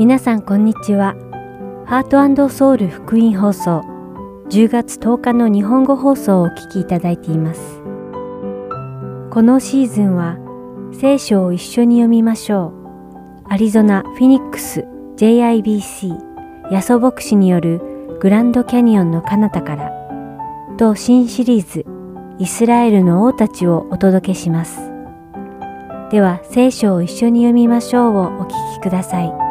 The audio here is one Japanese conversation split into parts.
皆さんこんにちは。ハートソウル福音放送10月10日の日本語放送をお聞きいただいています。このシーズンは聖書を一緒に読みましょう。アリゾナ・フィニックス JIBC ヤソ牧師によるグランドキャニオンの彼方からと新シリーズイスラエルの王たちをお届けします。では聖書を一緒に読みましょうをお聞きください。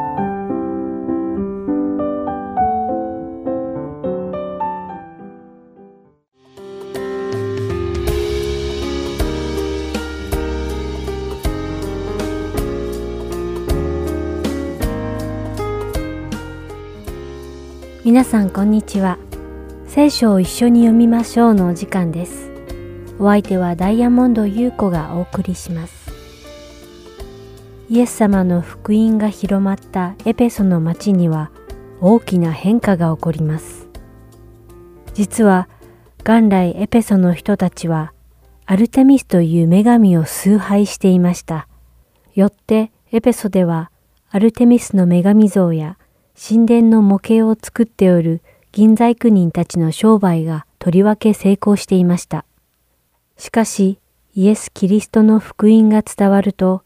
皆さんこんにちは。聖書を一緒に読みましょうのお時間です。お相手はダイヤモンド優子がお送りします。イエス様の福音が広まったエペソの町には大きな変化が起こります。実は元来エペソの人たちはアルテミスという女神を崇拝していました。よってエペソではアルテミスの女神像や神殿の模型を作っておる銀細工人たちの商売がとりわけ成功していました。しかし、イエス・キリストの福音が伝わると、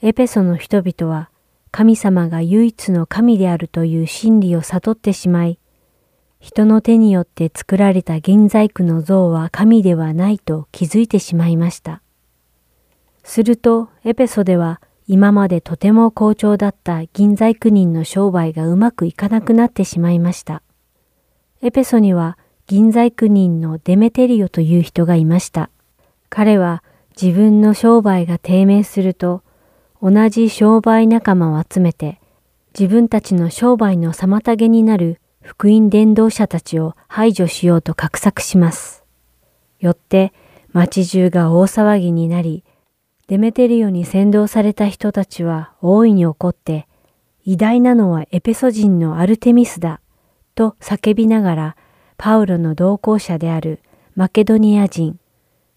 エペソの人々は神様が唯一の神であるという真理を悟ってしまい、人の手によって作られた銀細工の像は神ではないと気づいてしまいました。すると、エペソでは今までとても好調だった銀細工人の商売がうまくいかなくなってしまいました。エペソには銀細工人のデメテリオという人がいました。彼は自分の商売が低迷すると、同じ商売仲間を集めて、自分たちの商売の妨げになる福音伝道者たちを排除しようと画策します。よって町中が大騒ぎになり、デメテリオに先導された人たちは大いに怒って、偉大なのはエペソ人のアルテミスだ、と叫びながら、パウロの同行者であるマケドニア人、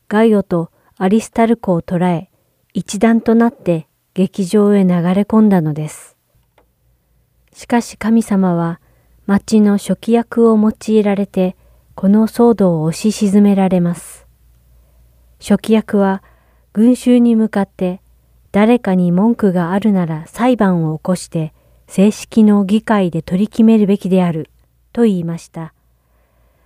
ガイオとアリスタルコを捕らえ、一団となって劇場へ流れ込んだのです。しかし神様は、町の初期役を用いられて、この騒動を押し沈められます。初期役は、群衆に向かって誰かに文句があるなら裁判を起こして正式の議会で取り決めるべきであると言いました。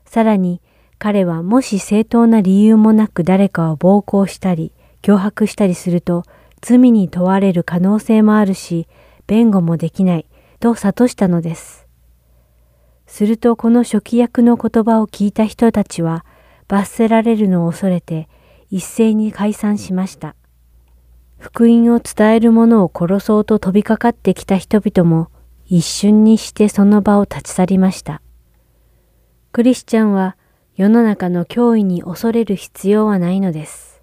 さらに彼はもし正当な理由もなく誰かを暴行したり脅迫したりすると罪に問われる可能性もあるし弁護もできないと諭したのです。するとこの初期役の言葉を聞いた人たちは罰せられるのを恐れて一斉に解散しました。福音を伝える者を殺そうと飛びかかってきた人々も一瞬にしてその場を立ち去りました。クリスチャンは世の中の脅威に恐れる必要はないのです。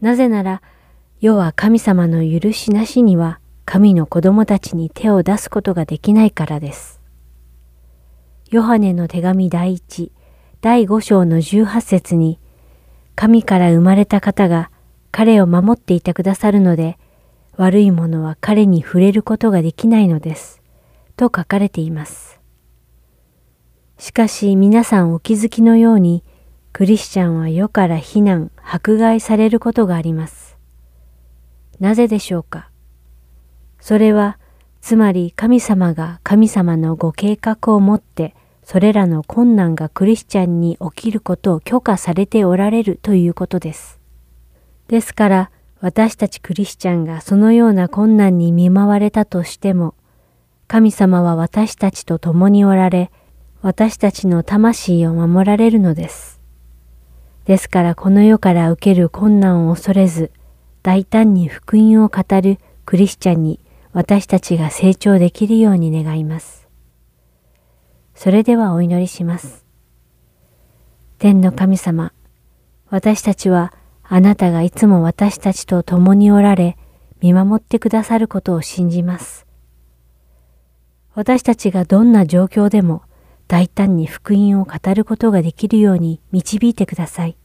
なぜなら、世は神様の許しなしには神の子供たちに手を出すことができないからです。ヨハネの手紙第一、第5章の18節に、神から生まれた方が彼を守っていてくださるので、悪いものは彼に触れることができないのです。と書かれています。しかし皆さんお気づきのように、クリスチャンは世から非難、迫害されることがあります。なぜでしょうか？それは、つまり神様が神様のご計画をもってそれらの困難がクリスチャンに起きることを許可されておられるということです。ですから、私たちクリスチャンがそのような困難に見舞われたとしても、神様は私たちと共におられ、私たちの魂を守られるのです。ですからこの世から受ける困難を恐れず、大胆に福音を語るクリスチャンに私たちが成長できるように願います。それではお祈りします。天の神様、私たちはあなたがいつも私たちと共におられ、見守ってくださることを信じます。私たちがどんな状況でも大胆に福音を語ることができるように導いてください。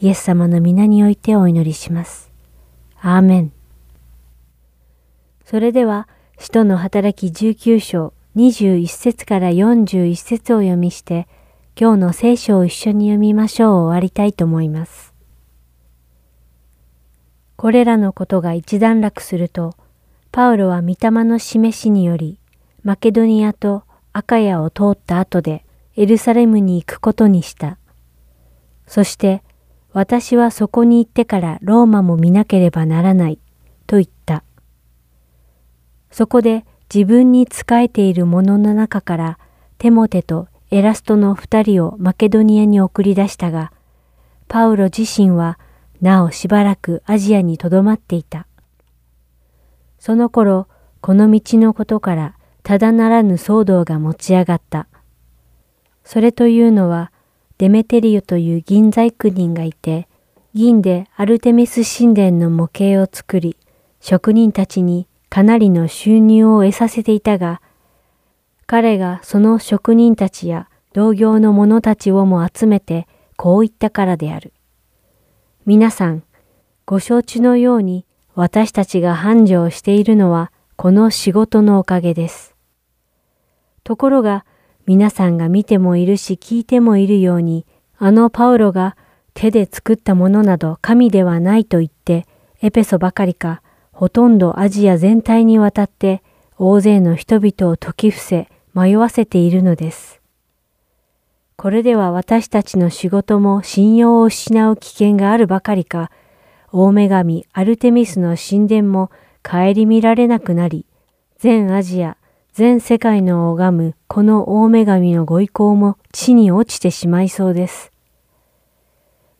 イエス様の皆においてお祈りします。アーメン。それでは使徒の働き19章21節から41節を読みして、今日の聖書を一緒に読みましょう終わりたいと思います。これらのことが一段落すると、パウロは御霊の示しにより、マケドニアとアカヤを通った後でエルサレムに行くことにした。そして、私はそこに行ってからローマも見なければならない、と言った。そこで自分に仕えている者の中からテモテとエラストの二人をマケドニアに送り出したが、パウロ自身はなおしばらくアジアにとどまっていた。その頃、この道のことからただならぬ騒動が持ち上がった。それというのは、デメテリオという銀細工人がいて、銀でアルテミス神殿の模型を作り、職人たちにかなりの収入を得させていたが、彼がその職人たちや同業の者たちをも集めてこう言ったからである。皆さん、ご承知のように私たちが繁盛しているのはこの仕事のおかげです。ところが皆さんが見てもいるし聞いてもいるようにあのパウロが手で作ったものなど神ではないと言ってエペソばかりかほとんどアジア全体にわたって大勢の人々を説き伏せ迷わせているのです。これでは私たちの仕事も信用を失う危険があるばかりか、大女神アルテミスの神殿も顧みられなくなり、全アジア、全世界の拝むこの大女神のご意向も地に落ちてしまいそうです。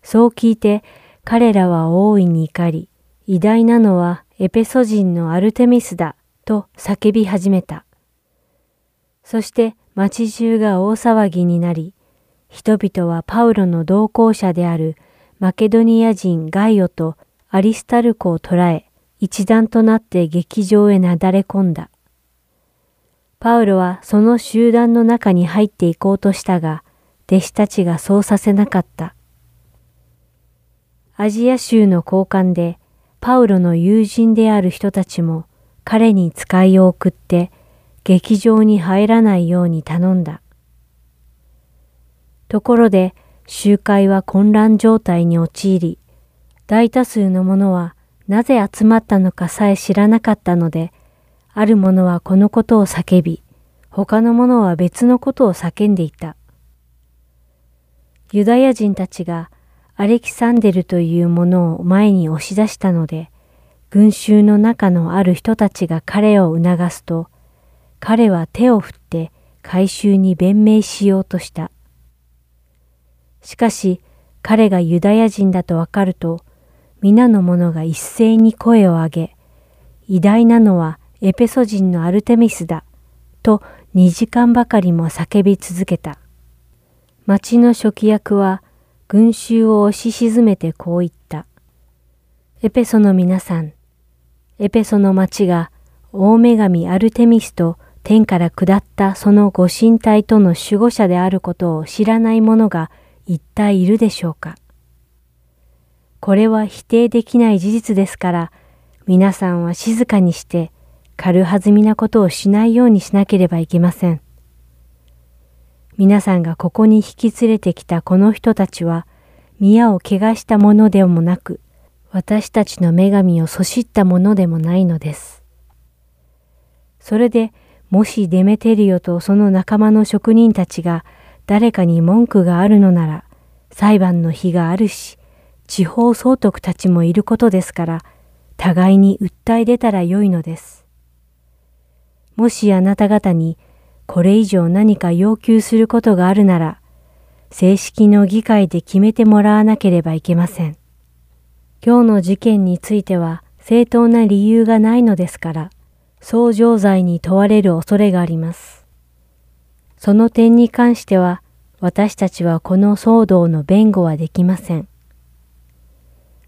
そう聞いて彼らは大いに怒り、偉大なのはエペソ人のアルテミスだと叫び始めた。そして町中が大騒ぎになり、人々はパウロの同行者であるマケドニア人ガイオとアリスタルコを捕らえ、一団となって劇場へなだれ込んだ。パウロはその集団の中に入っていこうとしたが、弟子たちがそうさせなかった。アジア州の交換でパウロの友人である人たちも彼に使いを送って劇場に入らないように頼んだ。ところで集会は混乱状態に陥り、大多数の者はなぜ集まったのかさえ知らなかったので、ある者はこのことを叫び、他の者は別のことを叫んでいた。ユダヤ人たちがアレキサンデルというものを前に押し出したので、群衆の中のある人たちが彼を促すと、彼は手を振って回収に弁明しようとした。しかし、彼がユダヤ人だとわかると、皆の者が一斉に声を上げ、偉大なのはエペソ人のアルテミスだ、と二時間ばかりも叫び続けた。町の初期役は、群衆を押し沈めてこう言った。エペソの皆さん、エペソの町が大女神アルテミスと天から下ったそのご神体との守護者であることを知らない者が一体いるでしょうかこれは否定できない事実ですから、皆さんは静かにして軽はずみなことをしないようにしなければいけません。皆さんがここに引き連れてきたこの人たちは、宮を汚したものでもなく、私たちの女神をそしったものでもないのです。それで、もしデメテリオとその仲間の職人たちが誰かに文句があるのなら、裁判の日があるし、地方総督たちもいることですから、互いに訴え出たらよいのです。もしあなた方にこれ以上何か要求することがあるなら、正式の議会で決めてもらわなければいけません。今日の事件については正当な理由がないのですから、相乗罪に問われる恐れがあります。その点に関しては、私たちはこの騒動の弁護はできません。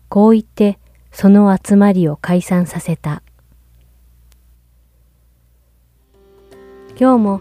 こう言って、その集まりを解散させた。今日も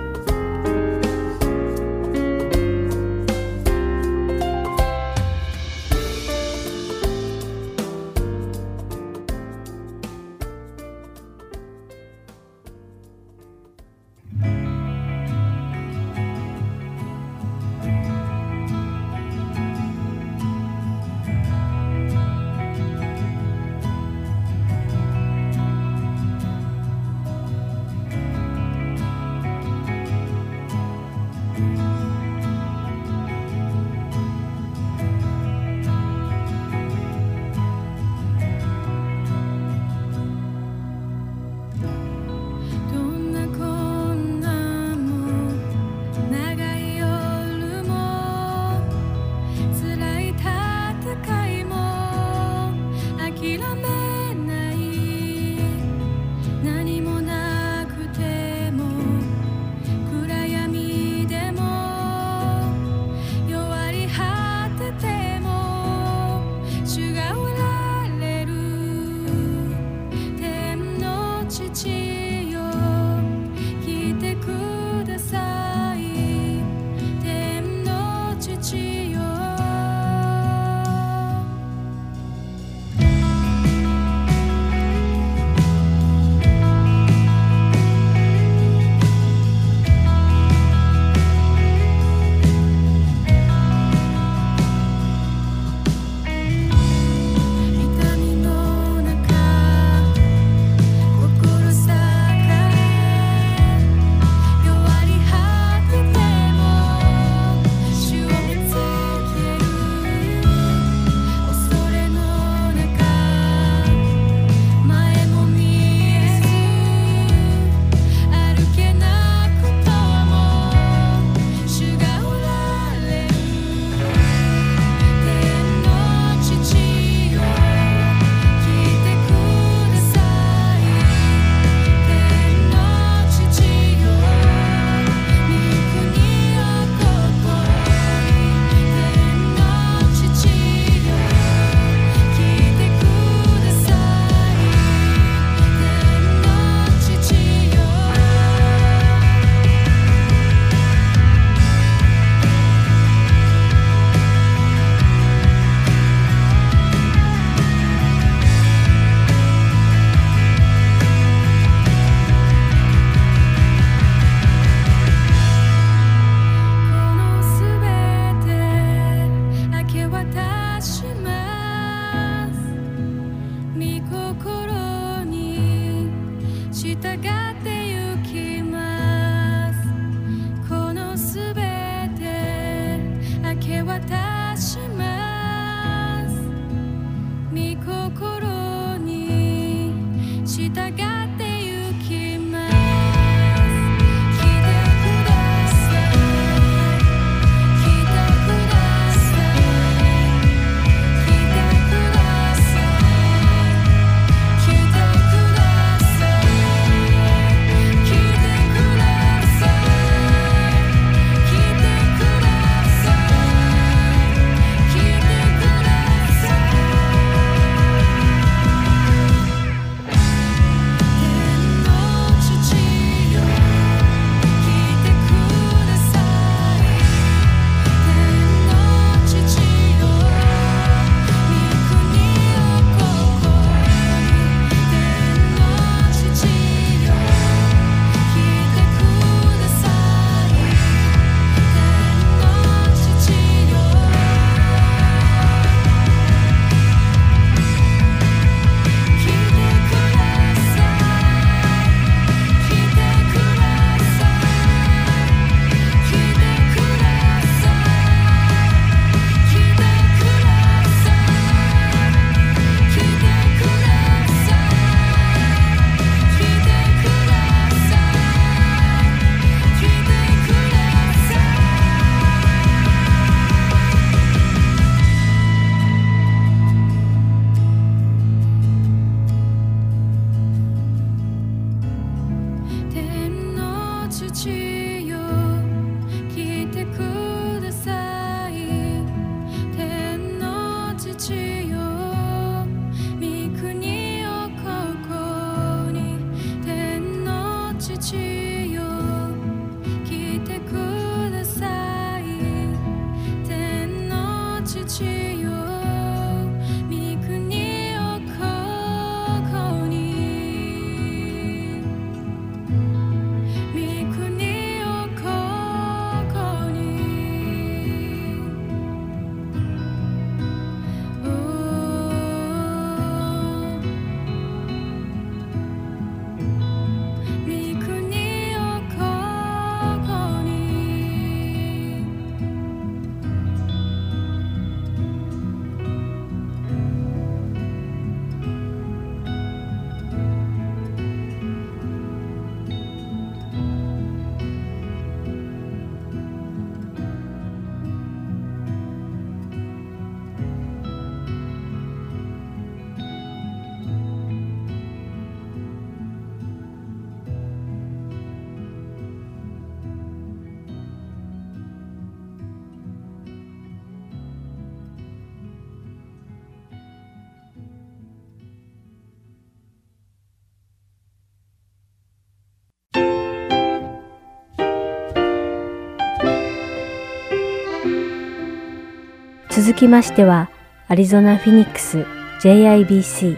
続きましては、アリゾナ・フィニックス JIBC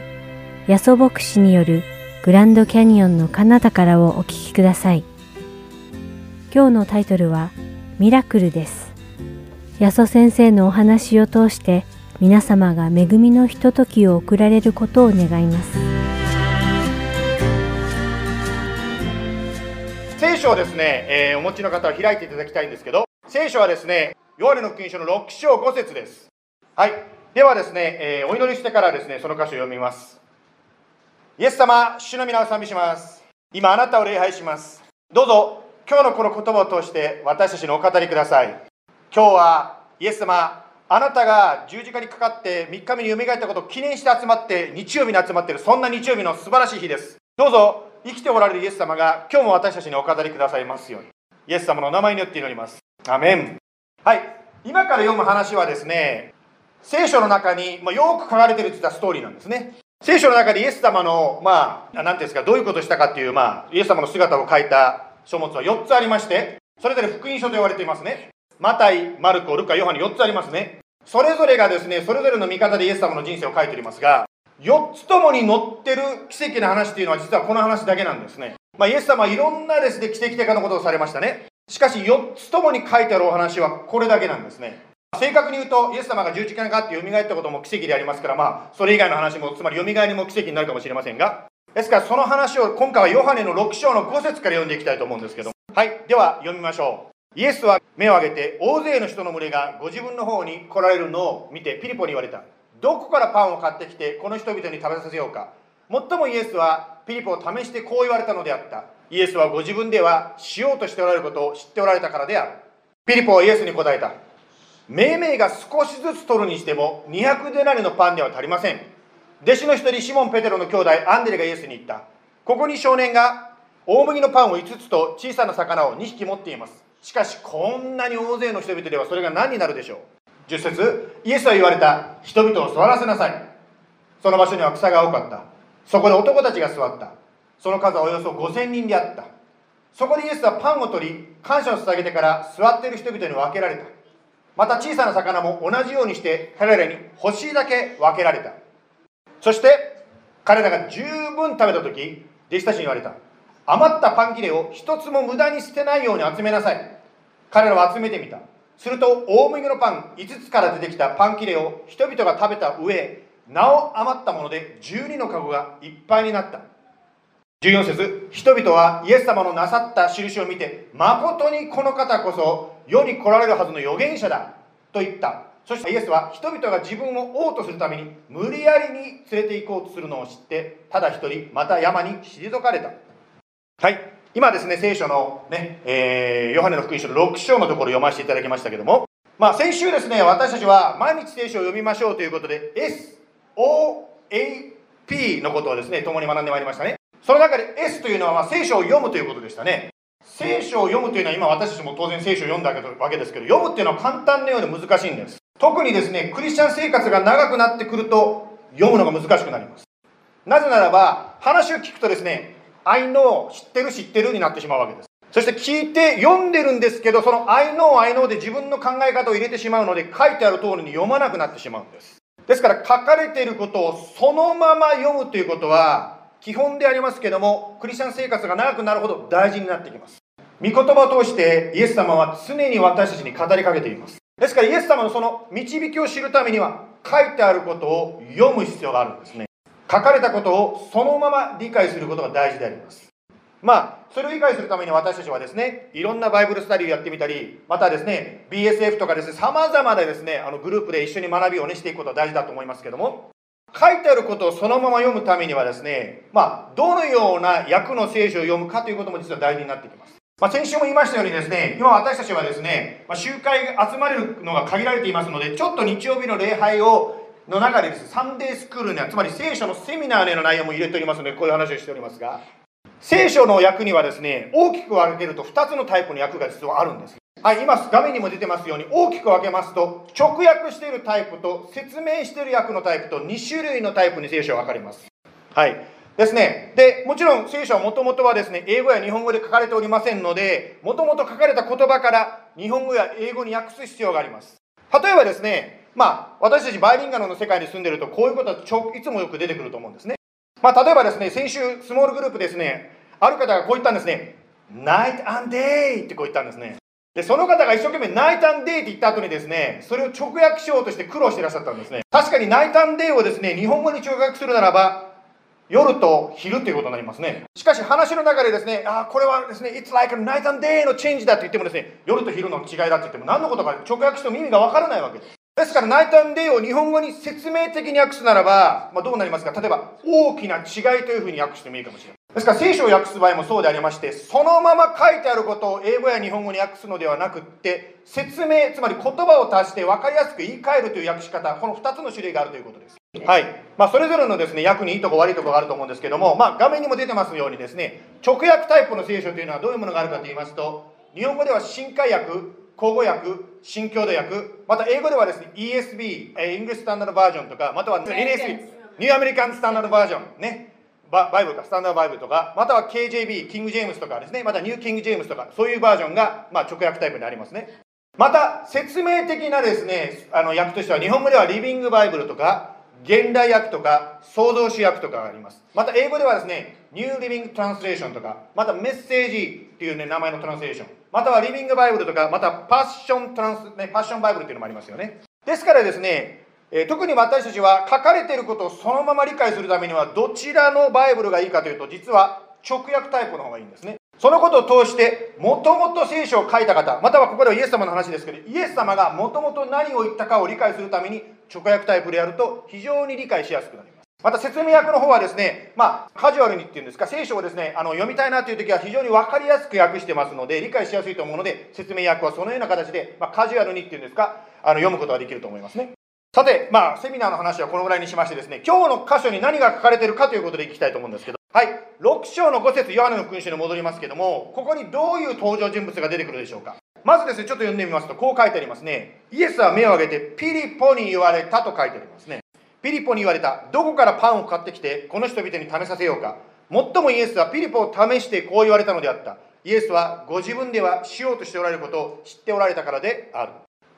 ヤソ牧師によるグランドキャニオンの彼方からをお聞きください。今日のタイトルはミラクルです。ヤソ先生のお話を通して皆様が恵みのひとときを送られることを願います。聖書をですね、えー、お持ちの方は開いていただきたいんですけど、聖書はですね、ヨハネの福音書の6章5節です。はい。ではですね、えー、お祈りしてからですね、その箇所を読みます。イエス様、主の皆を賛美します。今、あなたを礼拝します。どうぞ、今日のこの言葉を通して私たちにお語りください。今日は、イエス様、あなたが十字架にかかって3日目によみがえったことを記念して集まって、日曜日に集まっている、そんな日曜日の素晴らしい日です。どうぞ、生きておられるイエス様が今日も私たちにお語りくださいますように。イエス様のお名前によって祈ります。アメン。はい。今から読む話はですね、聖書の中に、まあ、よく書かれてるって言ったストーリーなんですね。聖書の中でイエス様の、まあ、なんていうんですか、どういうことをしたかっていう、まあ、イエス様の姿を書いた書物は4つありまして、それぞれ福音書と言われていますね。マタイ、マルコ、ルカ、ヨハネ4つありますね。それぞれがですね、それぞれの見方でイエス様の人生を書いておりますが、4つともに載ってる奇跡の話っていうのは実はこの話だけなんですね。まあ、イエス様はいろんなですね、奇跡的なことをされましたね。しかし4つともに書いてあるお話はこれだけなんですね。正確に言うと、イエス様が十字架にかかって蘇ったことも奇跡でありますから、まあ、それ以外の話も、つまり蘇りも奇跡になるかもしれませんが、ですからその話を今回はヨハネの6章の5節から読んでいきたいと思うんですけど、はい、では読みましょう。イエスは目を上げて、大勢の人の群れがご自分の方に来られるのを見て、ピリポに言われた。どこからパンを買ってきて、この人々に食べさせようか。もっともイエスはピリポを試してこう言われたのであった。イエスはご自分ではしようとしておられることを知っておられたからである。ピリポはイエスに答えた。命名が少しずつ取るにしても200デナリのパンでは足りません。弟子の一人シモン・ペテロの兄弟アンデレがイエスに言った。ここに少年が大麦のパンを5つと小さな魚を2匹持っています。しかしこんなに大勢の人々ではそれが何になるでしょう。10節イエスは言われた。人々を座らせなさい。その場所には草が多かった。そこで男たちが座った。その数はおよそ5000人であった。そこでイエスはパンを取り感謝を捧げてから座っている人々に分けられた。また小さな魚も同じようにして彼らに欲しいだけ分けられた。そして彼らが十分食べた時弟子たちに言われた。余ったパン切れを一つも無駄に捨てないように集めなさい。彼らは集めてみた。すると大麦のパン5つから出てきたパン切れを人々が食べた上なお余ったもので12の籠がいっぱいになった。14節人々はイエス様のなさった印を見て誠にこの方こそ世に来られるはずの預言者だと言った。そしてイエスは人々が自分を王とするために無理やりに連れて行こうとするのを知ってただ一人また山に退かれた。はい。今ですね聖書のね、えー、ヨハネの福音書の6章のところ読ませていただきましたけども。まあ先週ですね私たちは毎日聖書を読みましょうということで SOAP のことをですね共に学んでまいりましたね。その中で S というのは聖書を読むということでしたね。聖書を読むというのは今私たちも当然聖書を読んだわけですけど、読むっていうのは簡単なようで難しいんです。特にですね、クリスチャン生活が長くなってくると読むのが難しくなります。なぜならば、話を聞くとですね、I know 知ってる知ってるになってしまうわけです。そして聞いて読んでるんですけど、その I know I know で自分の考え方を入れてしまうので、書いてある通りに読まなくなってしまうんです。ですから書かれていることをそのまま読むということは、基本でありますけどもクリスチャン生活が長くなるほど大事になってきます。御言葉を通してイエス様は常に私たちに語りかけています。ですからイエス様のその導きを知るためには書いてあることを読む必要があるんですね。書かれたことをそのまま理解することが大事であります。まあそれを理解するために私たちはですねいろんなバイブルスタディをやってみたりまたですね BSF とかですねさまざまなですねあのグループで一緒に学びをねしていくことは大事だと思いますけども書いてあることをそのまま読むためにはですね、まあ、どのような訳の聖書を読むかということも実は大事になってきます。まあ、先週も言いましたようにですね、今私たちはですね、まあ、集会が集まれるのが限られていますので、ちょっと日曜日の礼拝をの中でです、ね、サンデースクールには、つまり聖書のセミナーでの内容も入れておりますので、こういう話をしておりますが、聖書の訳にはですね、大きく分けると2つのタイプの訳が実はあるんです。はい、今画面にも出てますように大きく分けますと直訳しているタイプと説明している訳のタイプと2種類のタイプに聖書は分かります。はい。ですね。で、もちろん聖書はもともとはですね、英語や日本語で書かれておりませんので、もともと書かれた言葉から日本語や英語に訳す必要があります。例えばですね、まあ、私たちバイリンガルの世界に住んでると、こういうことはちょいつもよく出てくると思うんですね。まあ、例えばですね、先週、スモールグループですね、ある方がこう言ったんですね、Night and Day ってこう言ったんですね。で、その方が一生懸命ナイタンデイって言った後にですね、それを直訳しようとして苦労していらっしゃったんですね。確かにナイタンデイをですね、日本語に直訳するならば、夜と昼っていうことになりますね。しかし話の中でですね、ああこれはですね、It's like a night and day のチェンジだって言ってもですね、夜と昼の違いだって言っても何のことか直訳しても意味がわからないわけです。ですから、ナイタンデイを日本語に説明的に訳すならば、まあ、どうなりますか？例えば、大きな違いというふうに訳してもいいかもしれない。ですから、聖書を訳す場合もそうでありまして、そのまま書いてあることを英語や日本語に訳すのではなくって、説明、つまり言葉を足して分かりやすく言い換えるという訳し方、この2つの種類があるということです。はい。まあ、それぞれのですね、訳にいいとこ悪いとこがあると思うんですけども、まあ、画面にも出てますようにですね、直訳タイプの聖書というのはどういうものがあるかと言いますと、日本語では新海訳、口語訳、新郷土訳、また英語ではですね、ESB、イングリスタンダードバージョンとか、または NSB、ニューアメリカンスタンダードバージョン、ね、バイブルか、スタンダードバイブルとか、または KJB、キング・ジェームスとかですね、またニュー・キング・ジェームスとか、そういうバージョンが、まあ、直訳タイプになりますね。また、説明的なですね、あの訳としては、日本語ではリビング・バイブルとか、現代訳とか、創造主訳とかがあります。また、英語ではですね、ニュー・リビング・トランスレーションとか、またメッセージっていうね、名前のトランスレーション。またはリビングバイブルとか、またパッショントランス、ね、パッションバイブルっていうのもありますよね。ですからですね、え、特に私たちは書かれていることをそのまま理解するためには、どちらのバイブルがいいかというと、実は直訳タイプの方がいいんですね。そのことを通して、もともと聖書を書いた方、またはここではイエス様の話ですけど、イエス様がもともと何を言ったかを理解するために、直訳タイプでやると非常に理解しやすくなります。また説明訳の方はですね、まあ、カジュアルにっていうんですか、聖書をですね、あの読みたいなという時は非常に分かりやすく訳してますので、理解しやすいと思うので、説明訳はそのような形で、まあ、カジュアルにっていうんですか、あの読むことができると思いますね。さて、まあ、セミナーの話はこのぐらいにしましてですね、今日の箇所に何が書かれているかということでいきたいと思うんですけど、はい、6章の5節ヨハネの君主に戻りますけども、ここにどういう登場人物が出てくるでしょうか。まずですね、ちょっと読んでみますと、こう書いてありますね。イエスは目を上げて、ピリポに言われたと書いてありますね。ピリポに言われた。どこからパンを買ってきて、この人々に試させようか。もっともイエスはピリポを試してこう言われたのであった。イエスはご自分ではしようとしておられることを知っておられたからである。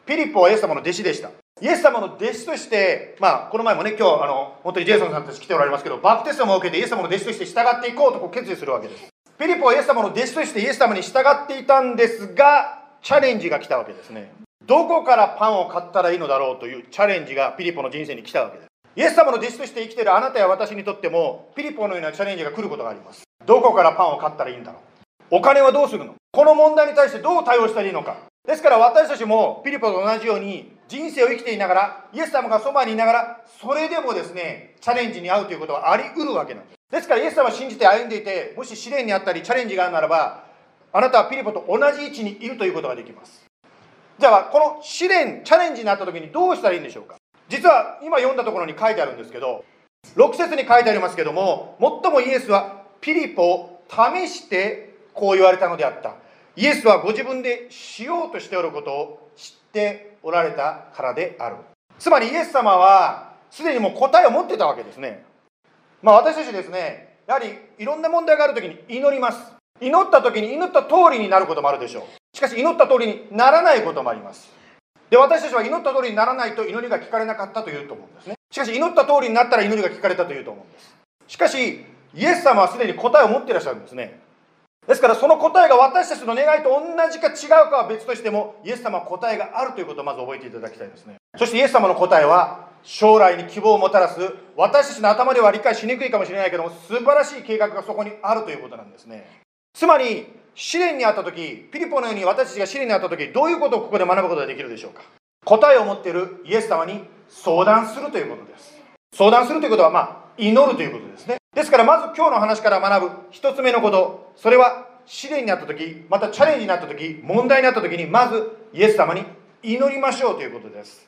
ピリポはイエス様の弟子でした。イエス様の弟子として、まあ、この前もね、今日、あの、本当にジェイソンさんたち来ておられますけど、バプテストも受けてイエス様の弟子として従っていこうとこう決意するわけです。ピリポはイエス様の弟子としてイエス様に従っていたんですが、チャレンジが来たわけですね。どこからパンを買ったらいいのだろうというチャレンジがピリポの人生に来たわけです。イエス様の弟子として生きているあなたや私にとっても、ピリポのようなチャレンジが来ることがあります。どこからパンを買ったらいいんだろうお金はどうするの？この問題に対してどう対応したらいいのかですから私たちもピリポと同じように人生を生きていながら、イエス様がそばにいながら、それでもですね、チャレンジに遭うということはあり得るわけなんです。ですからイエス様を信じて歩んでいて、もし試練にあったりチャレンジがあるならば、あなたはピリポと同じ位置にいるということができます。じゃあ、この試練、チャレンジになった時にどうしたらいいんでしょうか実は今読んだところに書いてあるんですけど6節に書いてありますけども最もイエスはピリポを試してこう言われたのであったイエスはご自分でしようとしておることを知っておられたからである。つまりイエス様はすでにもう答えを持ってたわけですね。まあ私たちですねやはりいろんな問題がある時に祈ります。祈った時に祈った通りになることもあるでしょう。しかし祈った通りにならないこともあります。で私たちは祈った通りにならないと祈りが聞かれなかったというと思うんですね。しかし祈った通りになったら祈りが聞かれたというと思うんです。しかしイエス様はすでに答えを持っていらっしゃるんですね。ですからその答えが私たちの願いと同じか違うかは別としてもイエス様は答えがあるということをまず覚えていただきたいですね。そしてイエス様の答えは将来に希望をもたらす私たちの頭では理解しにくいかもしれないけども素晴らしい計画がそこにあるということなんですね。つまり試練にあった時ピリポのように私たちが試練にあった時どういうことをここで学ぶことができるでしょうか。答えを持っているイエス様に相談するということです。相談するということはまあ祈るということですね。ですからまず今日の話から学ぶ一つ目のことそれは試練にあった時またチャレンジになった時問題になった時にまずイエス様に祈りましょうということです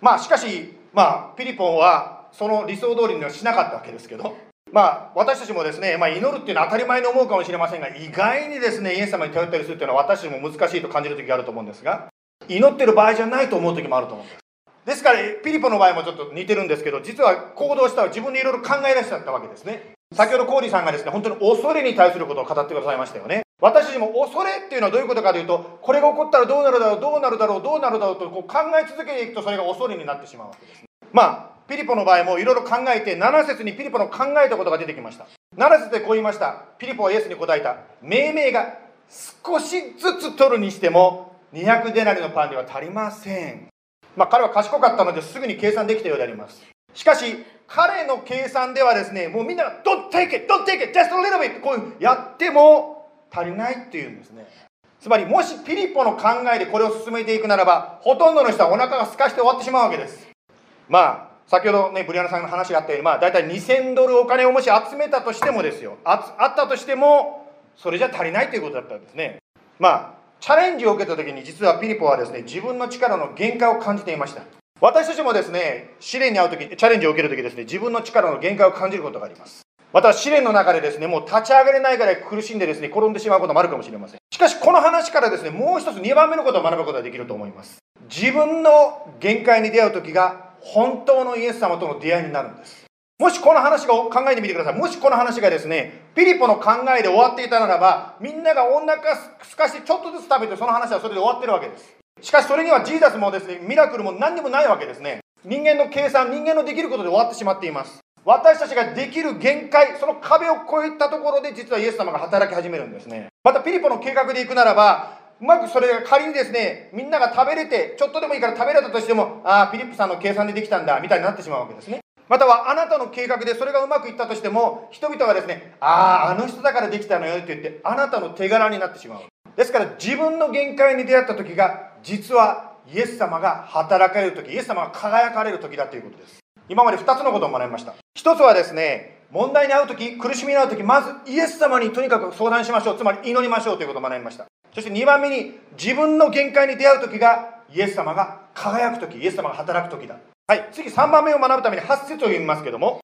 まあしかしまあピリポンはその理想通りにはしなかったわけですけどまあ、私たちもですね、まあ、祈るっていうのは当たり前に思うかもしれませんが、意外にですね、イエス様に頼ったりするっていうのは私たちも難しいと感じる時があると思うんですが、祈ってる場合じゃないと思う時もあると思うんです。ですから、ピリポの場合もちょっと似てるんですけど、実は行動したら自分でいろいろ考え出しちゃったわけですね。先ほどコーリーさんがですね、本当に恐れに対することを語ってくださいましたよね。私たちも恐れっていうのはどういうことかというと、これが起こったらどうなるだろう、どうなるだろう、どうなるだろうとこう考え続けていくと、それが恐れになってしまうわけです。まあ、ピリポの場合もいろいろ考えて、7節にピリポの考えたことが出てきました。7節でこう言いました。ピリポはイエスに答えた。命名が少しずつ取るにしても、200デナリのパンでは足りません。まあ、彼は賢かったのですぐに計算できたようであります。しかし、彼の計算ではですね、もうみんなが、Don't take it! Don't take it! Just a little bit! こううやっても足りないっていうんですね。つまり、もしピリポの考えでこれを進めていくならば、ほとんどの人はお腹が空かして終わってしまうわけです。まあ、先ほどね、ブリアナさんの話があったように、まあ、大体2000ドルお金をもし集めたとしてもですよ、ああったとしても、それじゃ足りないということだったんですね。まあ、チャレンジを受けた時に実はピリポはですね、自分の力の限界を感じていました。私たちもですね、試練に遭う時、チャレンジを受ける時ですね、自分の力の限界を感じることがあります。また試練の中でですね、もう立ち上がれないぐらい苦しんでですね、転んでしまうこともあるかもしれません。しかし、この話からですね、もう一つ2番目のことを学ぶことができると思います。自分の限界に出会う時が、本当のイエス様との出会いになるんです。もしこの話を考えてみてください。もしこの話がですね、ピリポの考えで終わっていたならば、みんながお腹すかしてちょっとずつ食べて、その話はそれで終わってるわけです。しかしそれにはジーザスもですね、ミラクルも何にもないわけですね。人間の計算、人間のできることで終わってしまっています。私たちができる限界、その壁を越えたところで実はイエス様が働き始めるんですね。またピリポの計画で行くならば、うまくそれが仮にですね、みんなが食べれて、ちょっとでもいいから食べれたとしても、ああ、ピリップさんの計算でできたんだ、みたいになってしまうわけですね。またはあなたの計画でそれがうまくいったとしても、人々はですね、ああ、あの人だからできたのよって言って、あなたの手柄になってしまう。ですから自分の限界に出会った時が、実はイエス様が働かれる時、イエス様が輝かれる時だということです。今まで2つのことを学びました。1つはですね、問題に遭う時、苦しみに遭う時、まずイエス様にとにかく相談しましょう。つまり祈りましょうということを学びました。そして2番目に、自分の限界に出会う時が、イエス様が輝く時、イエス様が働く時だ。はい、次3番目を学ぶために8節を読みますけども、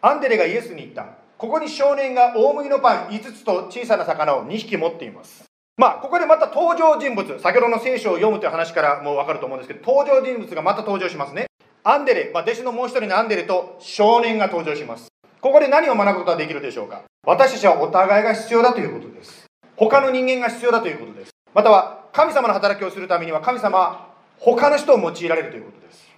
アンデレがイエスに言った。ここに少年が大麦のパン5つと小さな魚を2匹持っています。まあ、ここでまた登場人物、先ほどの聖書を読むという話からもう分かると思うんですけど、登場人物がまた登場しますね。アンデレ、まあ、弟子のもう一人のアンデレと少年が登場します。ここで何を学ぶことができるでしょうか私たちはお互いが必要だということです。他の人間が必要だということです。または、神様の働きをするためには神様は他の人を用いられるということです。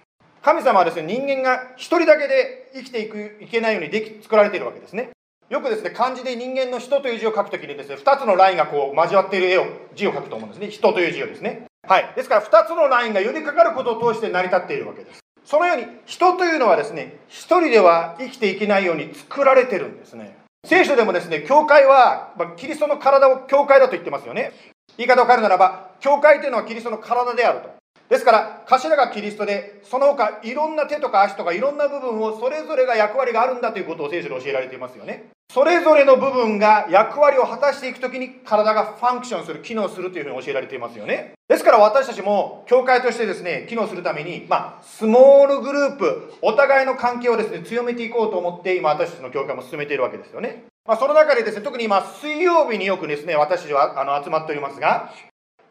神様はですね、人間が一人だけで生きていくいけないようにでき作られているわけですね。よくですね、漢字で人間の人という字を書くときにですね、2つのラインがこう交わっている絵を、字を書くと思うんですね。人という字をですね。はい。ですから2つのラインが寄りかかることを通して成り立っているわけです。そのように人というのはですね、一人では生きていけないように作られてるんですね。聖書でもですね、教会は、まキリストの体を教会だと言ってますよね。言い方を変えるならば、教会というのはキリストの体であると。ですから、頭がキリストで、その他いろんな手とか足とかいろんな部分をそれぞれが役割があるんだということを聖書で教えられていますよね。それぞれの部分が役割を果たしていくときに体がファンクションする、機能するというふうに教えられていますよね。ですから私たちも教会としてですね、機能するために、まあ、スモールグループ、お互いの関係をですね、強めていこうと思って、今私たちの教会も進めているわけですよね。まあ、その中でですね、特に今、水曜日によくですね、私たちはあの集まっておりますが、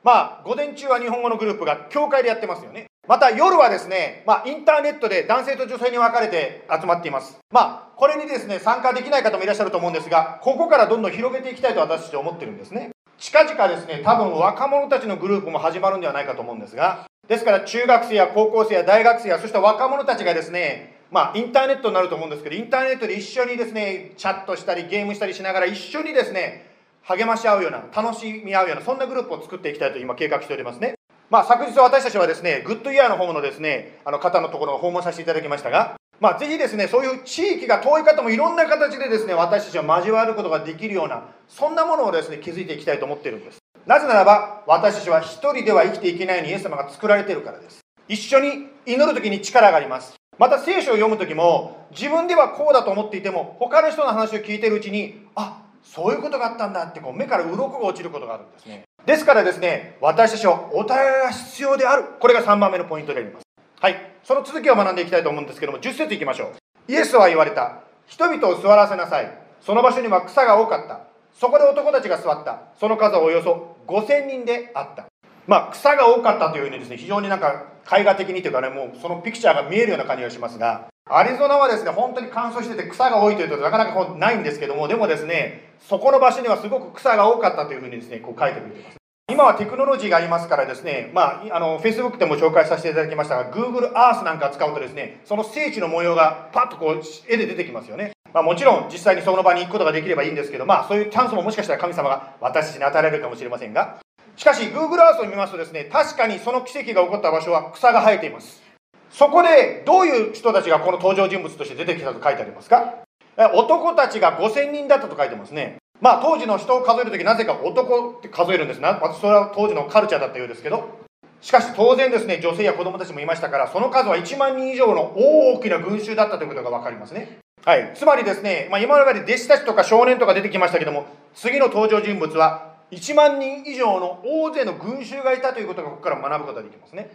まあ、午前中は日本語のグループが教会でやってますよね。また夜はですね、まあ、インターネットで男性と女性に分かれて集まっています。まあ、これにですね、参加できない方もいらっしゃると思うんですが、ここからどんどん広げていきたいと私たちは思ってるんですね。近々ですね、多分若者たちのグループも始まるんではないかと思うんですが、ですから中学生や高校生や大学生や、そして若者たちがですね、まあ、インターネットになると思うんですけど、インターネットで一緒にですね、チャットしたり、ゲームしたりしながら一緒にですね、励まし合うような、楽しみ合うような、そんなグループを作っていきたいと今計画しておりますね。まあ、昨日私たちはですね、グッドイヤーの方のですね、あの方のところを訪問させていただきましたが、まあ、ぜひですね、そういう地域が遠い方もいろんな形でですね、私たちは交わることができるような、そんなものをですね、築いていきたいと思っているんです。なぜならば、私たちは一人では生きていけないようにイエス様が作られているからです。一緒に祈る時に力があります。また聖書を読む時も、自分ではこうだと思っていても、他の人の話を聞いているうちに、あ、そういうことがあったんだってこう目から鱗が落ちることがあるんですね。ですからですね私たちはお互いが必要である。これが3番目のポイントであります。はい。その続きを学んでいきたいと思うんですけども10節いきましょう。イエスは言われた。人々を座らせなさい。その場所には草が多かった。そこで男たちが座った。その数はおよそ5000人であった。まあ草が多かったというふうにですね非常になんか絵画的にというかねもうそのピクチャーが見えるような感じがしますがアリゾナはですね、本当に乾燥してて草が多いというとなかなかこうないんですけども、でもですね、そこの場所にはすごく草が多かったというふうにですね、こう書いてくれてます。今はテクノロジーがありますからですね、まあ、あの、Facebook でも紹介させていただきましたが、Google Earth なんか使うとですね、その聖地の模様がパッとこう、絵で出てきますよね。まあ、もちろん実際にその場に行くことができればいいんですけど、まあ、そういうチャンスももしかしたら神様が私たちに与えられるかもしれませんが、しかし Google Earth を見ますとですね、確かにその奇跡が起こった場所は草が生えています。そこでどういう人たちがこの登場人物として出てきたと書いてありますか？男たちが5000人だったと書いてますね。まあ当時の人を数えるときなぜか男って数えるんですな。それは当時のカルチャーだったようですけど。しかし当然ですね、女性や子供たちもいましたから、その数は1万人以上の大きな群衆だったということが分かりますね。はい。つまりですね、まあ、今まで弟子たちとか少年とか出てきましたけども、次の登場人物は1万人以上の大勢の群衆がいたということがここから学ぶことができますね。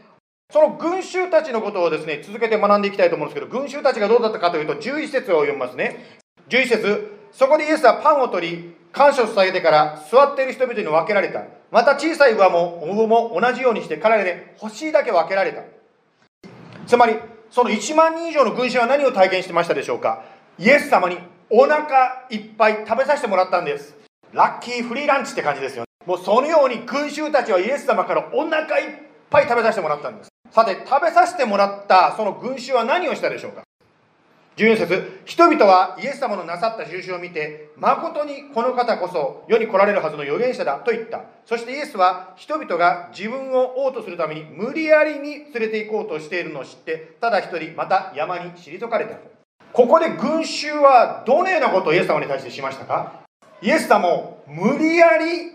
その群衆たちのことをですね、続けて学んでいきたいと思うんですけど、群衆たちがどうだったかというと、11節を読みますね。11節そこでイエスはパンを取り、感謝を捧げてから座っている人々に分けられた。また小さい上も、魚も同じようにして彼らで欲しいだけ分けられた。つまり、その1万人以上の群衆は何を体験してましたでしょうかイエス様にお腹いっぱい食べさせてもらったんです。ラッキーフリーランチって感じですよね。もうそのように群衆たちはイエス様からお腹いっぱい食べさせてもらったんです。さて、食べさせてもらったその群衆は何をしたでしょうか？14節人々はイエス様のなさった印を見て、誠にこの方こそ世に来られるはずの預言者だと言った。そしてイエスは人々が自分を王とするために無理やりに連れて行こうとしているのを知って、ただ一人また山に退かれた。ここで群衆はどのようなことをイエス様に対してしましたか？イエス様を無理やり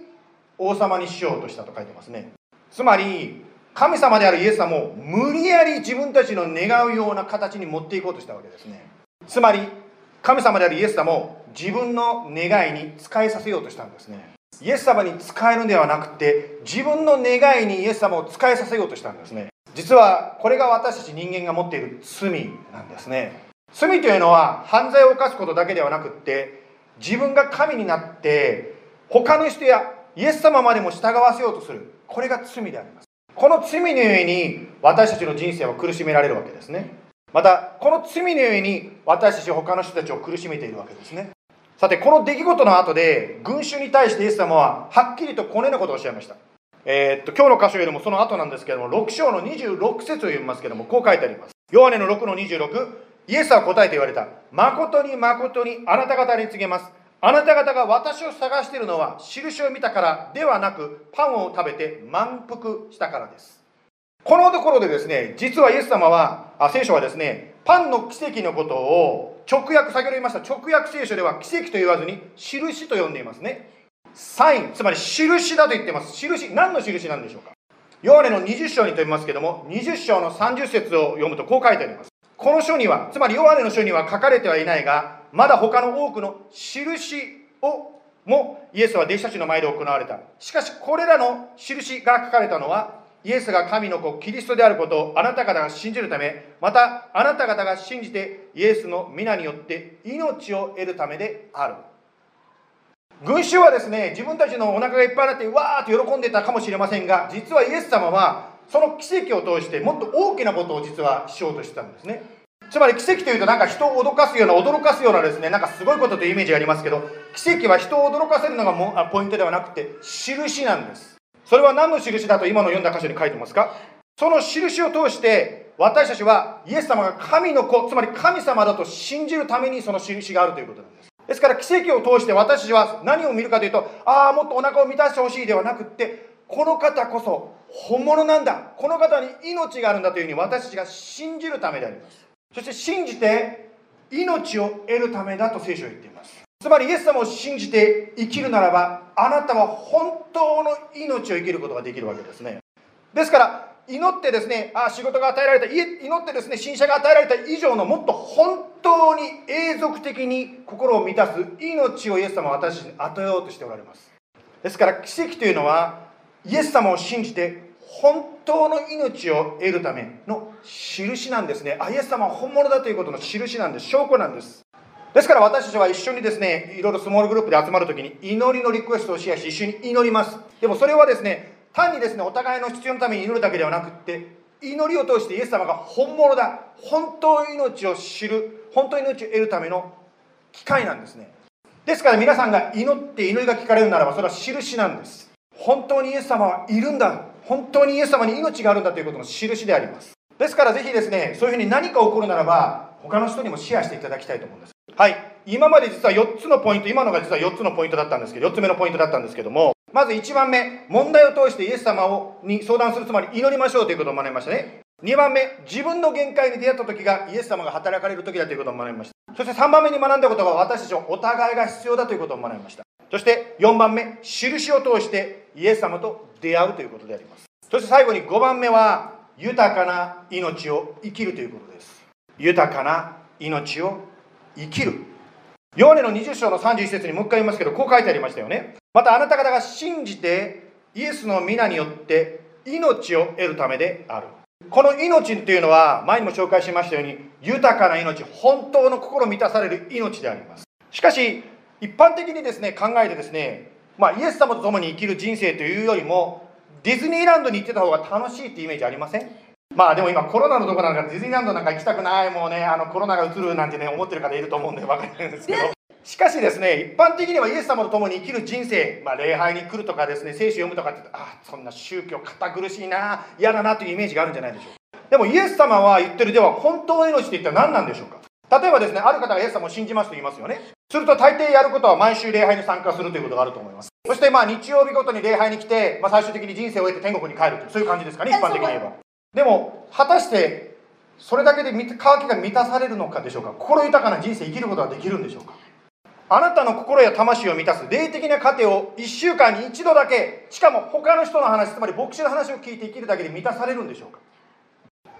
王様にしようとしたと書いてますね。つまり、神様であるイエス様を無理やり自分たちの願うような形に持っていこうとしたわけですね。つまり神様であるイエス様を自分の願いに使いさせようとしたんですね。イエス様に使えるのではなくて自分の願いにイエス様を使いさせようとしたんですね。実はこれが私たち人間が持っている罪なんですね。罪というのは犯罪を犯すことだけではなくって自分が神になって他の人やイエス様までも従わせようとする。これが罪であります。この罪のゆえに私たちの人生は苦しめられるわけですね。またこの罪のゆえに私たち他の人たちを苦しめているわけですね。さてこの出来事の後で群衆に対してイエス様ははっきりとこのようなことをおっしゃいました。えー、っと今日の箇所よりもその後なんですけども6章の26節を読みますけどもこう書いてあります。ヨハネの6の26イエスは答えて言われた。誠に誠にあなた方に告げます。あなた方が私を探しているのは印を見たからではなくパンを食べて満腹したからです。このところでですね実はイエス様はあ聖書はですねパンの奇跡のことを直訳先ほど言いました直訳聖書では奇跡と言わずに印と呼んでいますね。サインつまり印だと言ってます。印何の印なんでしょうか。ヨハネの20章にと言いますけども20章の30節を読むとこう書いてあります。この書にはつまりヨハネの書には書かれてはいないがまだ他の多くの印をもイエスは弟子たちの前で行われた。しかしこれらの印が書かれたのはイエスが神の子キリストであることをあなた方が信じるためまたあなた方が信じてイエスの皆によって命を得るためである。群衆はですね自分たちのお腹がいっぱいになってわーっと喜んでたかもしれませんが実はイエス様はその奇跡を通してもっと大きなことを実はしようとしてたんですね。つまり奇跡というとなんか人を脅かすような驚かすようなですねなんかすごいことというイメージがありますけど奇跡は人を驚かせるのがもポイントではなくて印なんです。それは何の印だと今の読んだ箇所に書いてますか？その印を通して私たちはイエス様が神の子つまり神様だと信じるためにその印があるということなんです。ですから奇跡を通して私たちは何を見るかというとああもっとお腹を満たしてほしいではなくってこの方こそ本物なんだこの方に命があるんだというふうに私たちが信じるためであります。そして信じて命を得るためだと聖書は言っています。つまりイエス様を信じて生きるならばあなたは本当の命を生きることができるわけですね。ですから祈ってですねあ仕事が与えられた祈ってですね新車が与えられた以上のもっと本当に永続的に心を満たす命をイエス様は私に与えようとしておられます。ですから奇跡というのはイエス様を信じて本当の命を得るための印なんですね。あイエス様は本物だということの印なんです。証拠なんです。ですから私たちは一緒にですねいろいろスモールグループで集まるときに祈りのリクエストをシェアし一緒に祈ります。でもそれはですね単にですねお互いの必要のために祈るだけではなくって祈りを通してイエス様が本物だ本当の命を知る本当の命を得るための機会なんですね。ですから皆さんが祈って祈りが聞かれるならばそれは印なんです。本当にイエス様はいるんだ。本当にイエス様に命があるんだということの印であります。ですからぜひですねそういうふうに何か起こるならば他の人にもシェアしていただきたいと思うんです。はい。今まで実は4つのポイント今のが実は4つのポイントだったんですけど4つ目のポイントだったんですけどもまず1番目問題を通してイエス様をに相談するつまり祈りましょうということを学びましたね。2番目自分の限界に出会った時がイエス様が働かれる時だということを学びました。そして3番目に学んだことは私たちお互いが必要だということを学びました。そして4番目印を通してイエス様と出会うということであります。そして最後に5番目は豊かな命を生きるということです。豊かな命を生きる。ヨーネの20章の31節にもう一回言いますけどこう書いてありましたよね。またあなた方が信じてイエスの皆によって命を得るためである。この命っていうのは前にも紹介しましたように豊かな命本当の心満たされる命であります。しかし一般的にですね考えてですね、まあ、イエス様と共に生きる人生というよりもディズニーランドに行ってた方が楽しいってイメージありません？まあでも今コロナのところなんかディズニーランドなんか行きたくないもうねあのコロナがうつるなんてね思ってる方いると思うんで分かるんですけど。しかしですね一般的にはイエス様と共に生きる人生、まあ、礼拝に来るとかですね聖書読むとかってあそんな宗教堅苦しいな嫌だなというイメージがあるんじゃないでしょうか。でもイエス様は言ってるでは本当の命って一体何なんでしょうか？例えばですねある方がイエス様を信じますと言いますよね。すると大抵やることは毎週礼拝に参加するということがあると思います。そしてまあ日曜日ごとに礼拝に来て、まあ、最終的に人生を終えて天国に帰ると。いうそういう感じですかね一般的に言えば。でも果たしてそれだけで渇きが満たされるのかでしょうか？心豊かな人生生きることができるんでしょうか？あなたの心や魂を満たす霊的な糧を1週間に1度だけしかも他の人の話つまり牧師の話を聞いて生きるだけで満たされるんでしょうか？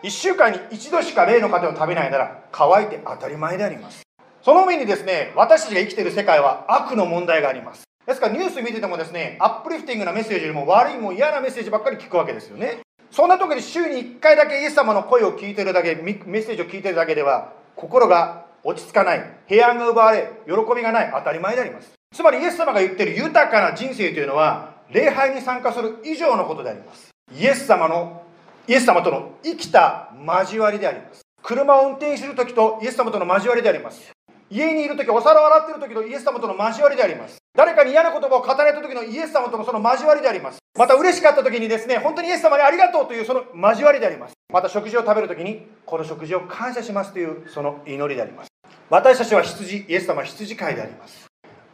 1週間に1度しか霊の糧を食べないなら乾いて当たり前であります。その上にですね私たちが生きている世界は悪の問題があります。ですからニュース見ててもですねアップリフティングなメッセージよりも悪いも嫌なメッセージばっかり聞くわけですよね。そんな時に週に1回だけイエス様の声を聞いてるだけメッセージを聞いてるだけでは心が落ち着かない。平安が奪われ喜びがない。当たり前であります。つまりイエス様が言ってる豊かな人生というのは礼拝に参加する以上のことであります。イエス様のイエス様との生きた交わりであります。車を運転する時とイエス様との交わりであります。家にいる時お皿を洗っている時とイエス様との交わりであります。誰かに嫌な言葉を語られた時のイエス様とのその交わりであります。また嬉しかった時にですね本当にイエス様にありがとうというその交わりであります。また食事を食べる時にこの食事を感謝しますというその祈りであります。私たちは羊イエス様は羊飼いであります。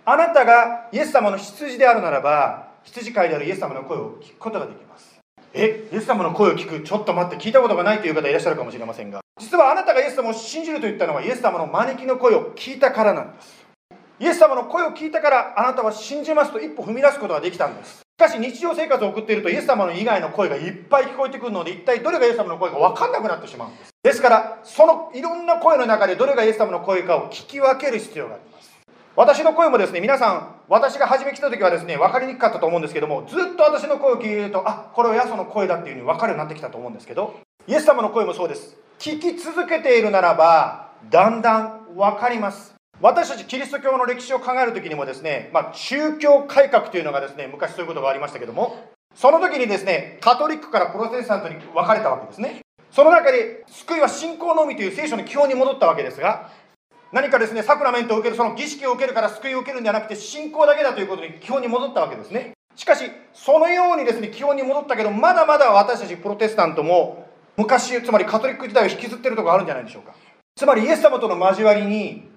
あなたがイエス様の羊であるならば羊飼いであるイエス様の声を聞くことができます。えイエス様の声を聞くちょっと待って聞いたことがないという方いらっしゃるかもしれませんが。実はあなたがイエス様を信じると言ったのはイエス様の招きの声を聞いたからなんです。イエス様の声を聞いたからあなたは信じますと一歩踏み出すことができたんです。しかし日常生活を送っているとイエス様の以外の声がいっぱい聞こえてくるので一体どれがイエス様の声か分かんなくなってしまうんです。ですからそのいろんな声の中でどれがイエス様の声かを聞き分ける必要があります私の声もですね皆さん私が初め来た時はですね分かりにくかったと思うんですけどもずっと私の声を聞いるとあこれはヤソの声だっていうふうに分かるようになってきたと思うんですけどイエス様の声もそうです。聞き続けているならばだんだん分かります。私たちキリスト教の歴史を考える時にもですね、まあ、宗教改革というのがですね昔そういうことがありましたけどもその時にですねカトリックからプロテスタントに分かれたわけですね。その中で救いは信仰のみという聖書の基本に戻ったわけですが何かですねサクラメントを受けるその儀式を受けるから救いを受けるんじゃなくて信仰だけだということに基本に戻ったわけですね。しかしそのようにですね基本に戻ったけどまだまだ私たちプロテスタントも昔つまりカトリック時代を引きずってるところあるんじゃないでしょうか。つまりイエス様との交わりに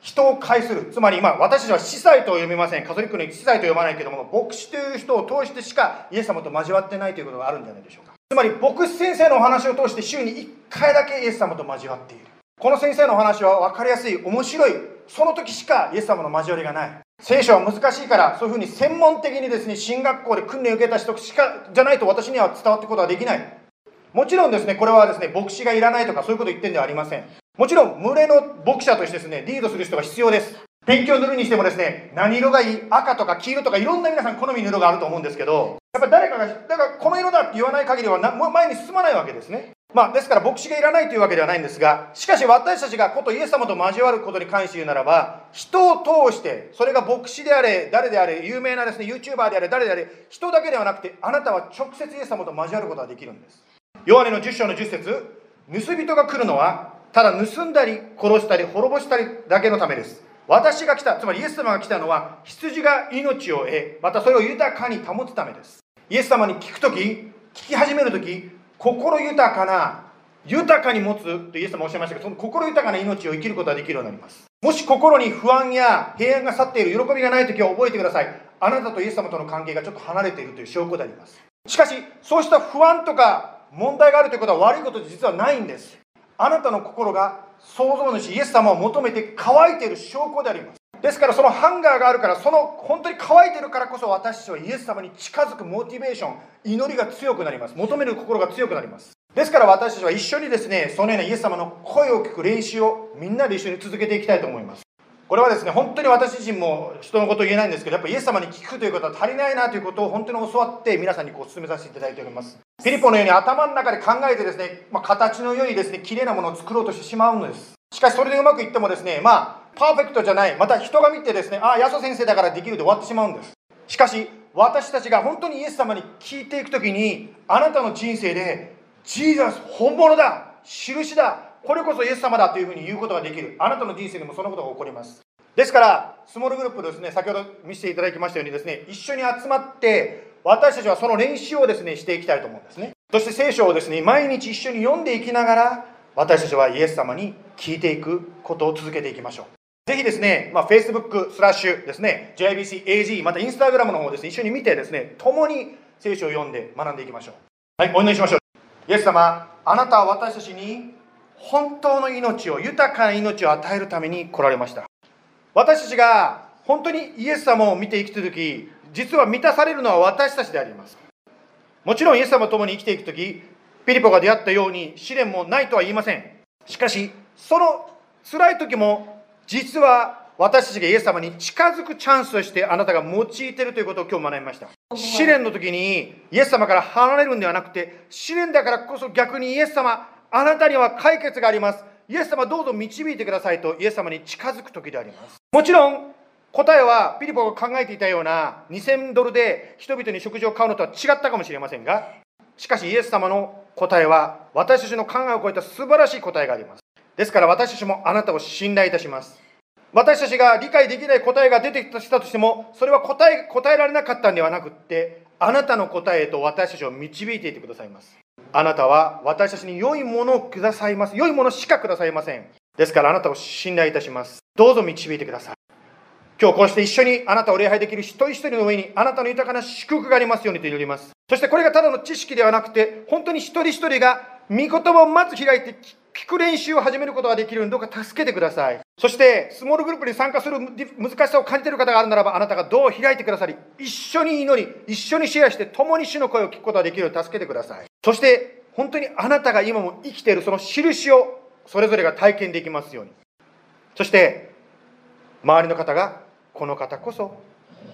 人を介する。つまり今私たちは司祭と読みません。カトリックの司祭と読まないけども牧師という人を通してしかイエス様と交わってないということがあるんじゃないでしょうか。つまり牧師先生のお話を通して週に1回だけイエス様と交わっている。この先生のお話は分かりやすい面白いその時しかイエス様の交わりがない。聖書は難しいからそういうふうに専門的にですね進学校で訓練を受けた人しかじゃないと私には伝わっていくことはできない。もちろんですねこれはですね牧師がいらないとかそういうこと言ってんではありません。もちろん群れの牧者としてですねリードする人が必要です。ペンキを塗るにしてもですね何色がいい赤とか黄色とかいろんな皆さん好みの色があると思うんですけどやっぱ誰かがだからこの色だって言わない限りはな前に進まないわけですね。まあですから牧師がいらないというわけではないんですがしかし私たちがことイエス様と交わることに関して言うならば人を通してそれが牧師であれ誰であれ有名なですね YouTuber であれ誰であれ人だけではなくてあなたは直接イエス様と交わることができるんです。ヨハネの10章の10節盗人が来るのはただ盗んだり殺したり滅ぼしたりだけのためです。私が来たつまりイエス様が来たのは羊が命を得またそれを豊かに保つためです。イエス様に聞く時聞き始める時心豊かな豊かに持つとイエス様おっしゃいましたけどその心豊かな命を生きることができるようになります。もし心に不安や平安が去っている喜びがない時は覚えてください。あなたとイエス様との関係がちょっと離れているという証拠であります。しかしそうした不安とか問題があるということは悪いことで実はないんです。あなたの心が創造主イエス様を求めて乾いている証拠であります。ですからそのハンガーがあるからその本当に乾いてるからこそ私たちはイエス様に近づくモチベーション祈りが強くなります。求める心が強くなります。ですから私たちは一緒にですねそのようなイエス様の声を聞く練習をみんなで一緒に続けていきたいと思います。これはですね本当に私自身も人のことを言えないんですけどやっぱイエス様に聞くということは足りないなということを本当に教わって皆さんにこう進めさせていただいております。ピリポのように頭の中で考えてですね、まあ、形の良いですね綺麗なものを作ろうとしてしまうのです。しかしそれでうまくいってもですねまあパーフェクトじゃない。また人が見てですねああヤソ先生だからできるで終わってしまうんです。しかし私たちが本当にイエス様に聞いていく時にあなたの人生でジーザス本物だ印だこれこそイエス様だというふうに言うことができる。あなたの人生でもそのことが起こります。ですからスモールグループですね先ほど見せていただきましたようにですね一緒に集まって私たちはその練習をですねしていきたいと思うんですね。そして聖書をですね毎日一緒に読んでいきながら私たちはイエス様に聞いていくことを続けていきましょう。ぜひですね、まあ、Facebook スラッシュですね JIBCAG また Instagram の方ですね一緒に見てですね共に聖書を読んで学んでいきましょう。はいお祈りしましょう。イエス様あなたは私たちに本当の命を豊かな命を与えるために来られました。私たちが本当にイエス様を見て生きている時実は満たされるのは私たちであります。もちろんイエス様と共に生きていく時ピリポが出会ったように試練もないとは言いません。しかしその辛い時も実は私たちがイエス様に近づくチャンスとしてあなたが用いているということを今日学びました。試練の時にイエス様から離れるんではなくて試練だからこそ逆にイエス様あなたには解決があります。イエス様どうぞ導いてくださいとイエス様に近づく時であります。もちろん答えはピリポが考えていたような2000ドルで人々に食事を買うのとは違ったかもしれませんがしかしイエス様の答えは私たちの考えを超えた素晴らしい答えがありますですから私たちもあなたを信頼いたします私たちが理解できない答えが出てきたとしてもそれは答え答えられなかったんではなくってあなたの答えと私たちを導いていてくださいますあなたは私たちに良いものをくださいます。良いものしかくださいません。ですからあなたを信頼いたします。どうぞ導いてください。今日こうして一緒にあなたを礼拝できる一人一人の上にあなたの豊かな祝福がありますようにと祈ります。そしてこれがただの知識ではなくて、本当に一人一人が御言葉をまず開いて聞聞く練習を始めることができるようにどうか助けてください。そして、スモールグループに参加する難しさを感じている方があるならば、あなたがどう開いてくださり、一緒に祈り、一緒にシェアして、共に主の声を聞くことができるように助けてください。そして、本当にあなたが今も生きているその印をそれぞれが体験できますように。そして、周りの方が、この方こそ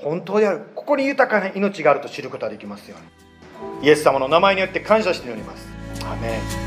本当である。ここに豊かな命があると知ることができますように。イエス様の名前によって感謝しております。アメ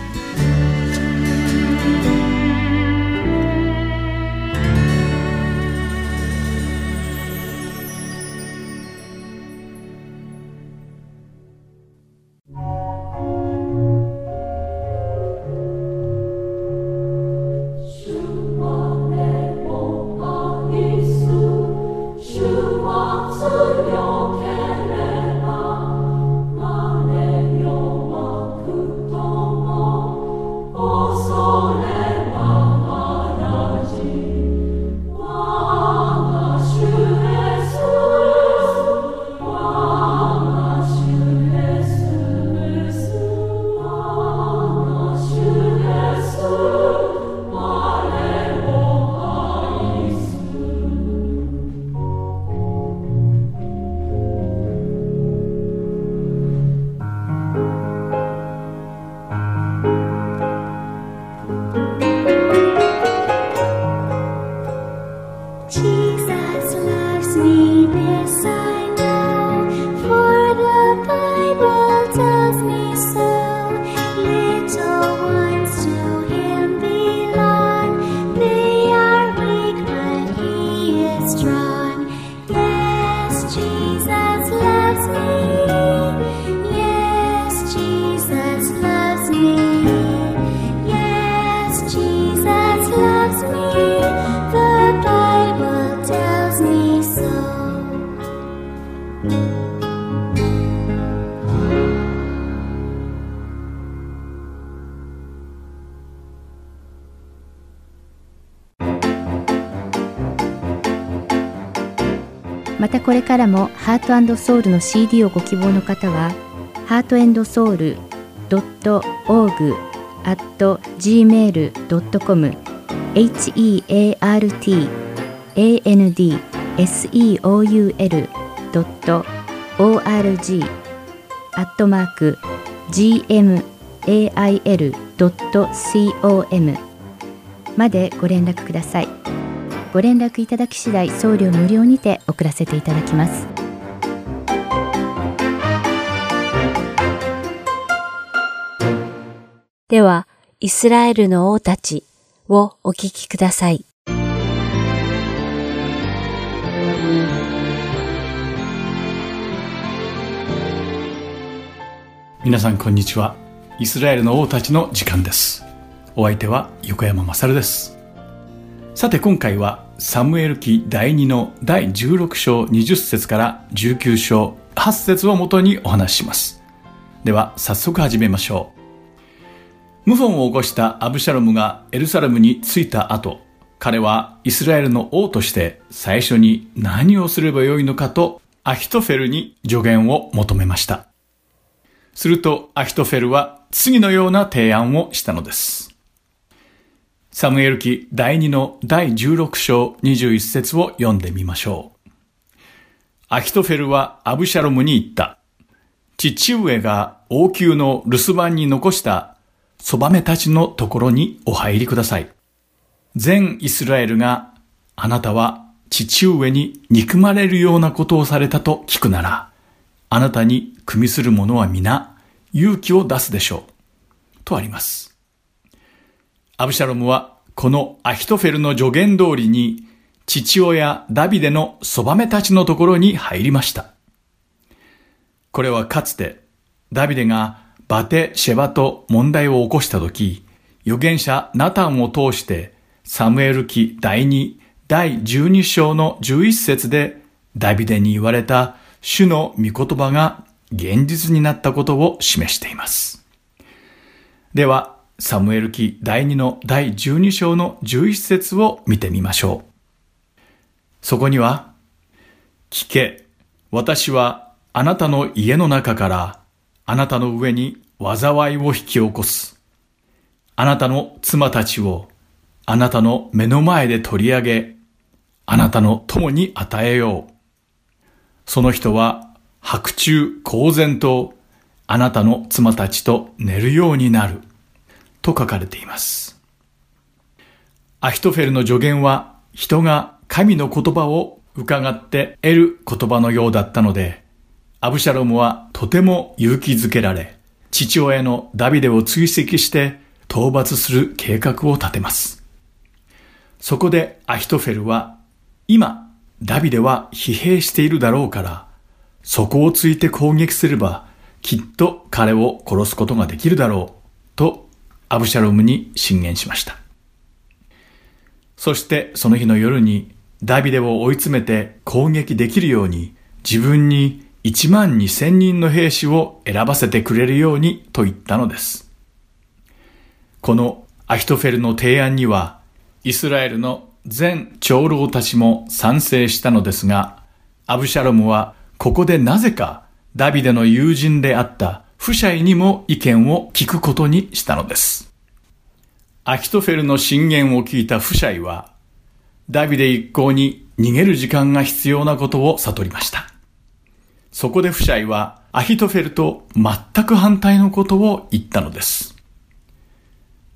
ートソウルの CD をご希望の方は、ハートソウル .org at gmail.com heartandseoul.org アットマーク gmail.com までご連絡ください。ご連絡いただき次第送料無料にて送らせていただきますではイスラエルの王たちをお聞きください皆さんこんにちはイスラエルの王たちの時間ですお相手は横山まさるですさて今回はサムエル記第2の第16章20節から19章8節をもとにお話しします。では早速始めましょう。謀反を起こしたアブシャロムがエルサレムに着いた後、彼はイスラエルの王として最初に何をすればよいのかとアヒトフェルに助言を求めました。するとアヒトフェルは次のような提案をしたのです。サムエル記第2の第16章21節を読んでみましょう。アヒトフェルはアブシャロムに言った。父上が王宮の留守番に残したそばめたちのところにお入りください。全イスラエルがあなたは父上に憎まれるようなことをされたと聞くなら、あなたに組みする者は皆勇気を出すでしょう。とあります。アブシャロムはこのアヒトフェルの助言通りに父親ダビデのそばめたちのところに入りました。これはかつてダビデがバテ・シェバと問題を起こしたとき、預言者ナタンを通してサムエル記第2第12章の11節でダビデに言われた主の御言葉が現実になったことを示しています。では、サムエル記第2の第12章の11節を見てみましょう。そこには、聞け、私はあなたの家の中からあなたの上に災いを引き起こす。あなたの妻たちをあなたの目の前で取り上げ、あなたの友に与えよう。その人は白昼公然とあなたの妻たちと寝るようになる。と書かれています。アヒトフェルの助言は人が神の言葉を伺って得る言葉のようだったので、アブシャロムはとても勇気づけられ、父親のダビデを追跡して討伐する計画を立てます。そこでアヒトフェルは、今、ダビデは疲弊しているだろうから、そこをついて攻撃すれば、きっと彼を殺すことができるだろう、とアブシャロムに進言しました。そしてその日の夜にダビデを追い詰めて攻撃できるように自分に1万2千人の兵士を選ばせてくれるようにと言ったのです。このアヒトフェルの提案にはイスラエルの全長老たちも賛成したのですが、アブシャロムはここでなぜかダビデの友人であったフシャイにも意見を聞くことにしたのです。アヒトフェルの進言を聞いたフシャイは、ダビデ一行に逃げる時間が必要なことを悟りました。そこでフシャイはアヒトフェルと全く反対のことを言ったのです。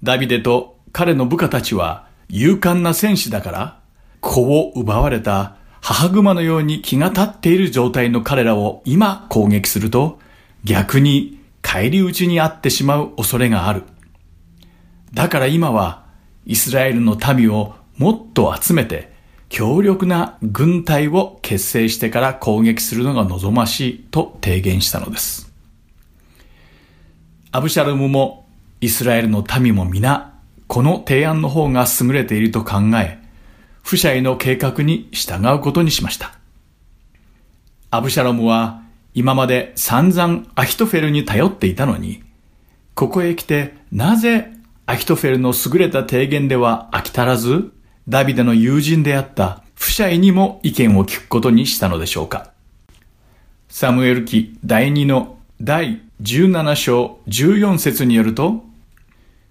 ダビデと彼の部下たちは勇敢な戦士だから、子を奪われた母熊のように気が立っている状態の彼らを今攻撃すると、逆に返り討ちにあってしまう恐れがある。だから今はイスラエルの民をもっと集めて強力な軍隊を結成してから攻撃するのが望ましいと提言したのです。アブシャルムもイスラエルの民も皆この提案の方が優れていると考え、不シャイの計画に従うことにしました。アブシャロムは今まで散々アヒトフェルに頼っていたのに、ここへ来てなぜアヒトフェルの優れた提言では飽き足らず、ダビデの友人であったフ夫妻にも意見を聞くことにしたのでしょうか。サムエル記第2の第17章14節によると、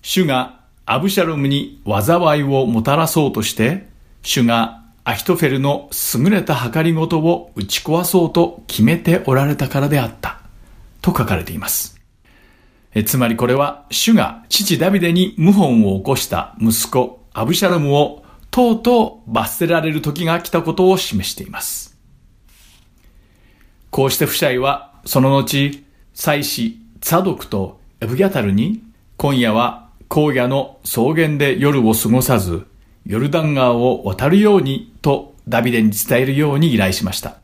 主がアブシャロムに災いをもたらそうとして、主がアヒトフェルの優れた計りごとを打ち壊そうと決めておられたからであった。と書かれています。えつまりこれは主が父ダビデに謀反を起こした息子アブシャロムをとうとう罰せられる時が来たことを示しています。こうして夫妻はその後、祭司ツァドクとエブギャタルに今夜は荒野の草原で夜を過ごさず、ヨルダン川を渡るようにとダビデに伝えるように依頼しました。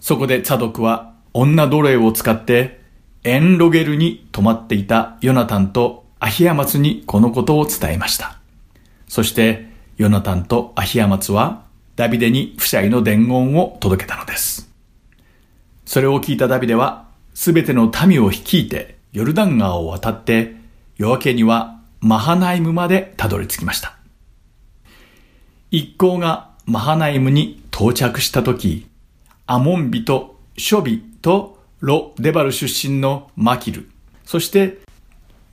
そこでツァドクは女奴隷を使ってエンロゲルに泊まっていたヨナタンとアヒアマツにこのことを伝えました。そしてヨナタンとアヒアマツはダビデに夫妻の伝言を届けたのです。それを聞いたダビデはすべての民を率いてヨルダン川を渡って夜明けにはマハナイムまでたどり着きました。一行がマハナイムに到着した時、アモンビとショビとロ・デバル出身のマキル、そして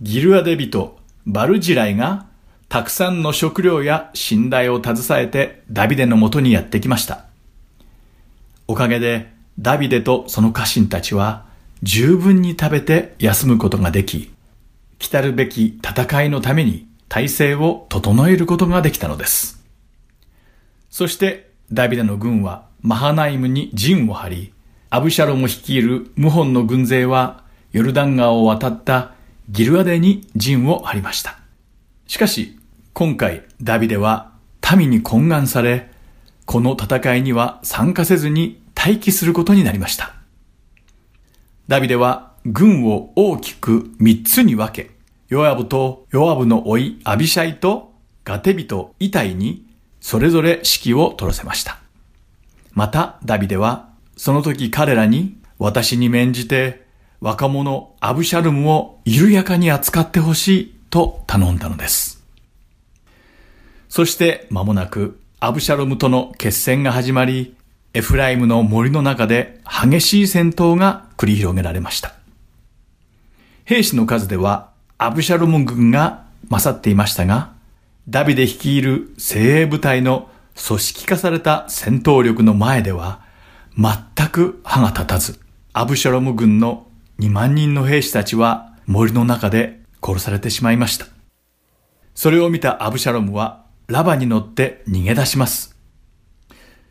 ギルアデビとバルジライがたくさんの食料や信頼を携えてダビデのもとにやってきました。おかげでダビデとその家臣たちは十分に食べて休むことができ、来たるべき戦いのために体制を整えることができたのです。そしてダビデの軍はマハナイムに陣を張り、アブシャロム率いる謀反の軍勢はヨルダン川を渡ったギルアデに陣を張りました。しかし、今回ダビデは民に懇願され、この戦いには参加せずに待機することになりました。ダビデは軍を大きく三つに分け、ヨアブとヨアブの甥アビシャイとガテビとイタイにそれぞれ指揮を取らせました。またダビデはその時彼らに私に免じて若者アブシャルムを緩やかに扱ってほしいと頼んだのです。そして間もなくアブシャルムとの決戦が始まり、エフライムの森の中で激しい戦闘が繰り広げられました。兵士の数ではアブシャルム軍が勝っていましたが、ダビデ率いる精鋭部隊の組織化された戦闘力の前では全く歯が立たず、アブシャロム軍の2万人の兵士たちは森の中で殺されてしまいました。それを見たアブシャロムはラバに乗って逃げ出します。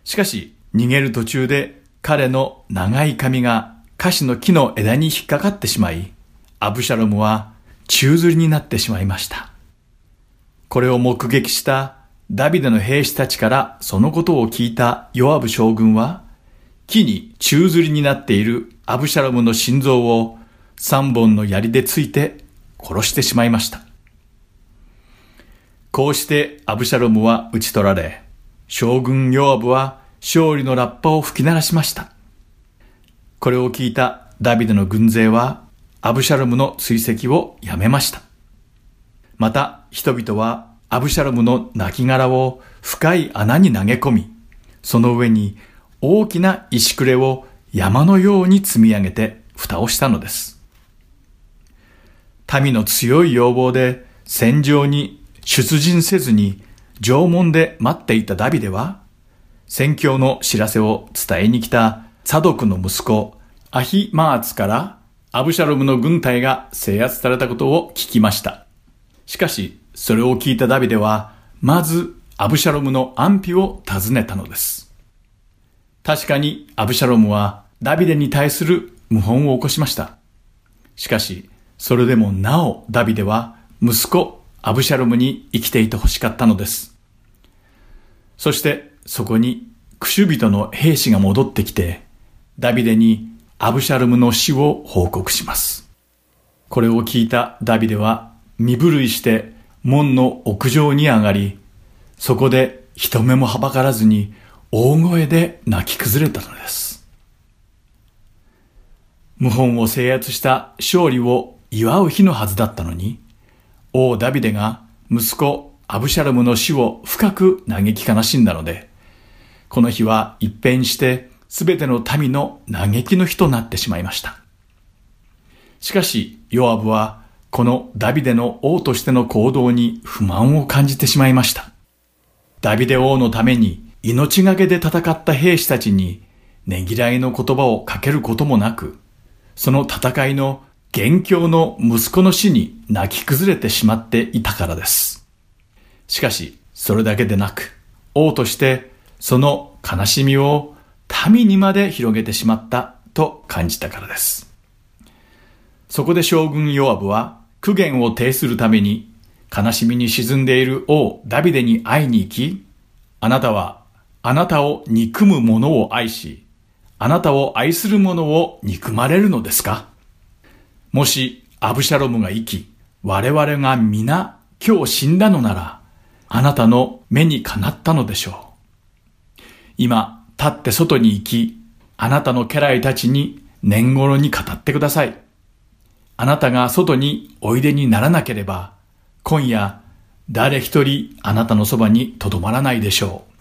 しかし逃げる途中で彼の長い髪がカシの木の枝に引っかかってしまい、アブシャロムは宙吊りになってしまいました。これを目撃したダビデの兵士たちからそのことを聞いたヨアブ将軍は、木に宙吊りになっているアブシャロムの心臓を三本の槍でついて殺してしまいました。こうしてアブシャロムは討ち取られ、将軍ヨアブは勝利のラッパを吹き鳴らしました。これを聞いたダビデの軍勢はアブシャロムの追跡をやめました。また人々はアブシャロムの亡骸を深い穴に投げ込み、その上に大きな石くれを山のように積み上げて蓋をしたのです。民の強い要望で戦場に出陣せずに縄文で待っていたダビデは、戦況の知らせを伝えに来たサドクの息子アヒマーツからアブシャロムの軍隊が制圧されたことを聞きました。しかし、それを聞いたダビデは、まず、アブシャロムの安否を尋ねたのです。確かに、アブシャロムは、ダビデに対する謀反を起こしました。しかし、それでもなお、ダビデは、息子、アブシャロムに生きていて欲しかったのです。そして、そこに、クシュ人の兵士が戻ってきて、ダビデにアブシャロムの死を報告します。これを聞いたダビデは身震いして門の屋上に上がり、そこで人目もはばからずに大声で泣き崩れたのです。謀反を制圧した勝利を祝う日のはずだったのに、王ダビデが息子アブシャルムの死を深く嘆き悲しんだので、この日は一変してすべての民の嘆きの日となってしまいました。しかし、ヨアブはこのダビデの王としての行動に不満を感じてしまいました。ダビデ王のために命がけで戦った兵士たちにねぎらいの言葉をかけることもなく、その戦いの元凶の息子の死に泣き崩れてしまっていたからです。しかし、それだけでなく、王としてその悲しみを民にまで広げてしまったと感じたからです。そこで将軍ヨアブは苦言を呈するために悲しみに沈んでいる王ダビデに会いに行き、あなたはあなたを憎む者を愛し、あなたを愛する者を憎まれるのですか？もしアブシャロムが生き、我々が皆今日死んだのなら、あなたの目にかなったのでしょう。今、立って外に行き、あなたの家来たちに年頃に語ってください。あなたが外においでにならなければ、今夜、誰一人あなたのそばにとどまらないでしょう。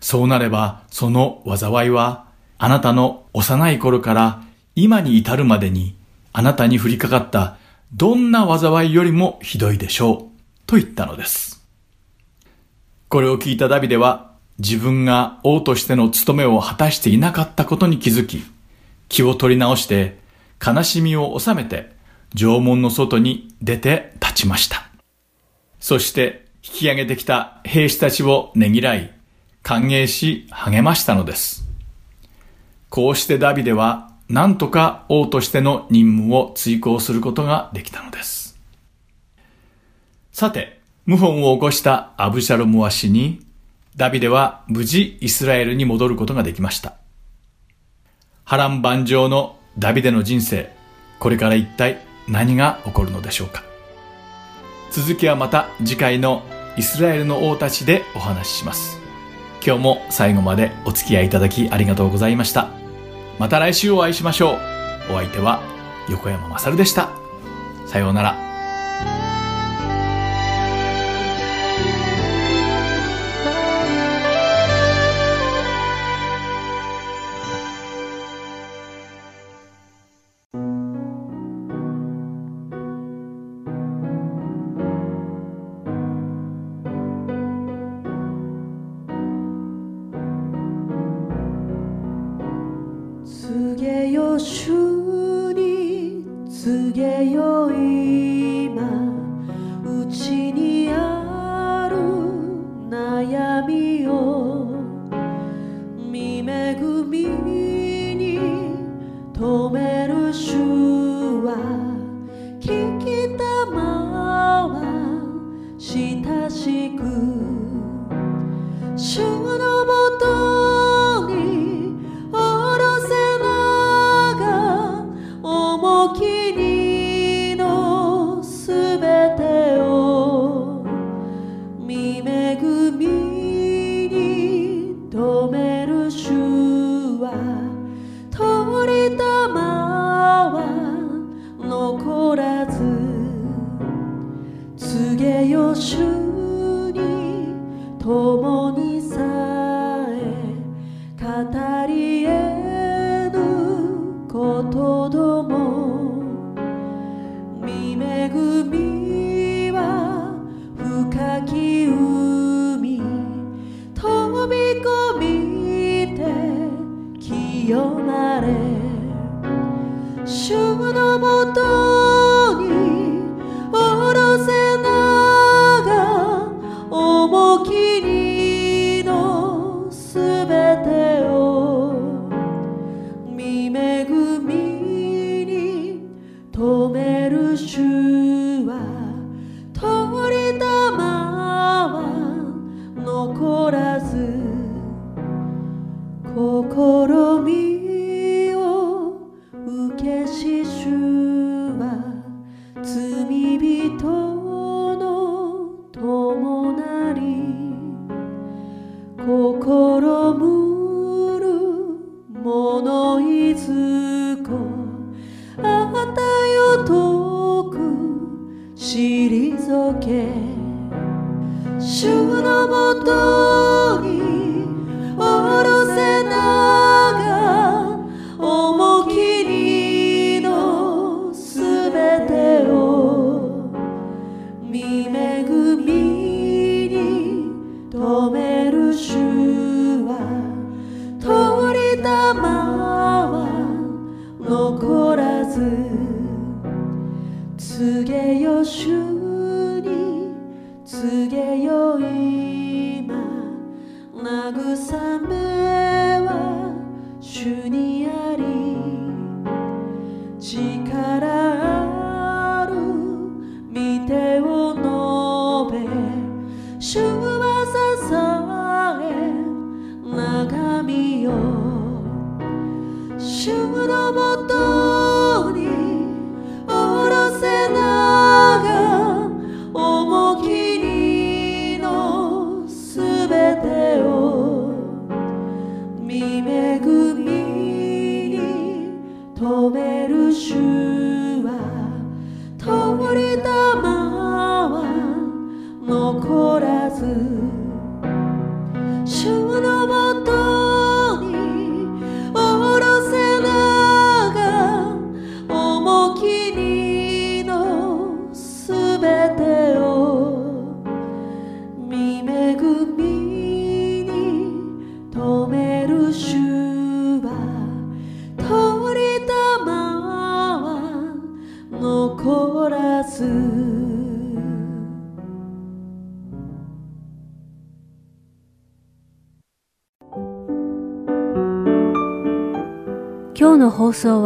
そうなれば、その災いはあなたの幼い頃から今に至るまでにあなたに降りかかったどんな災いよりもひどいでしょう。と言ったのです。これを聞いたダビデは自分が王としての務めを果たしていなかったことに気づき、気を取り直して悲しみを収めて城門の外に出て立ちました。そして引き上げてきた兵士たちをねぎらい、歓迎し励ましたのです。こうしてダビデは何とか王としての任務を追行することができたのです。さて、謀反を起こしたアブシャロムは死に、ダビデは無事イスラエルに戻ることができました。波乱万丈のダビデの人生、これから一体何が起こるのでしょうか。続きはまた次回のイスラエルの王たちでお話しします。今日も最後までお付き合いいただきありがとうございました。また来週お会いしましょう。お相手は横山まさるでした。さようなら。試みを受けし主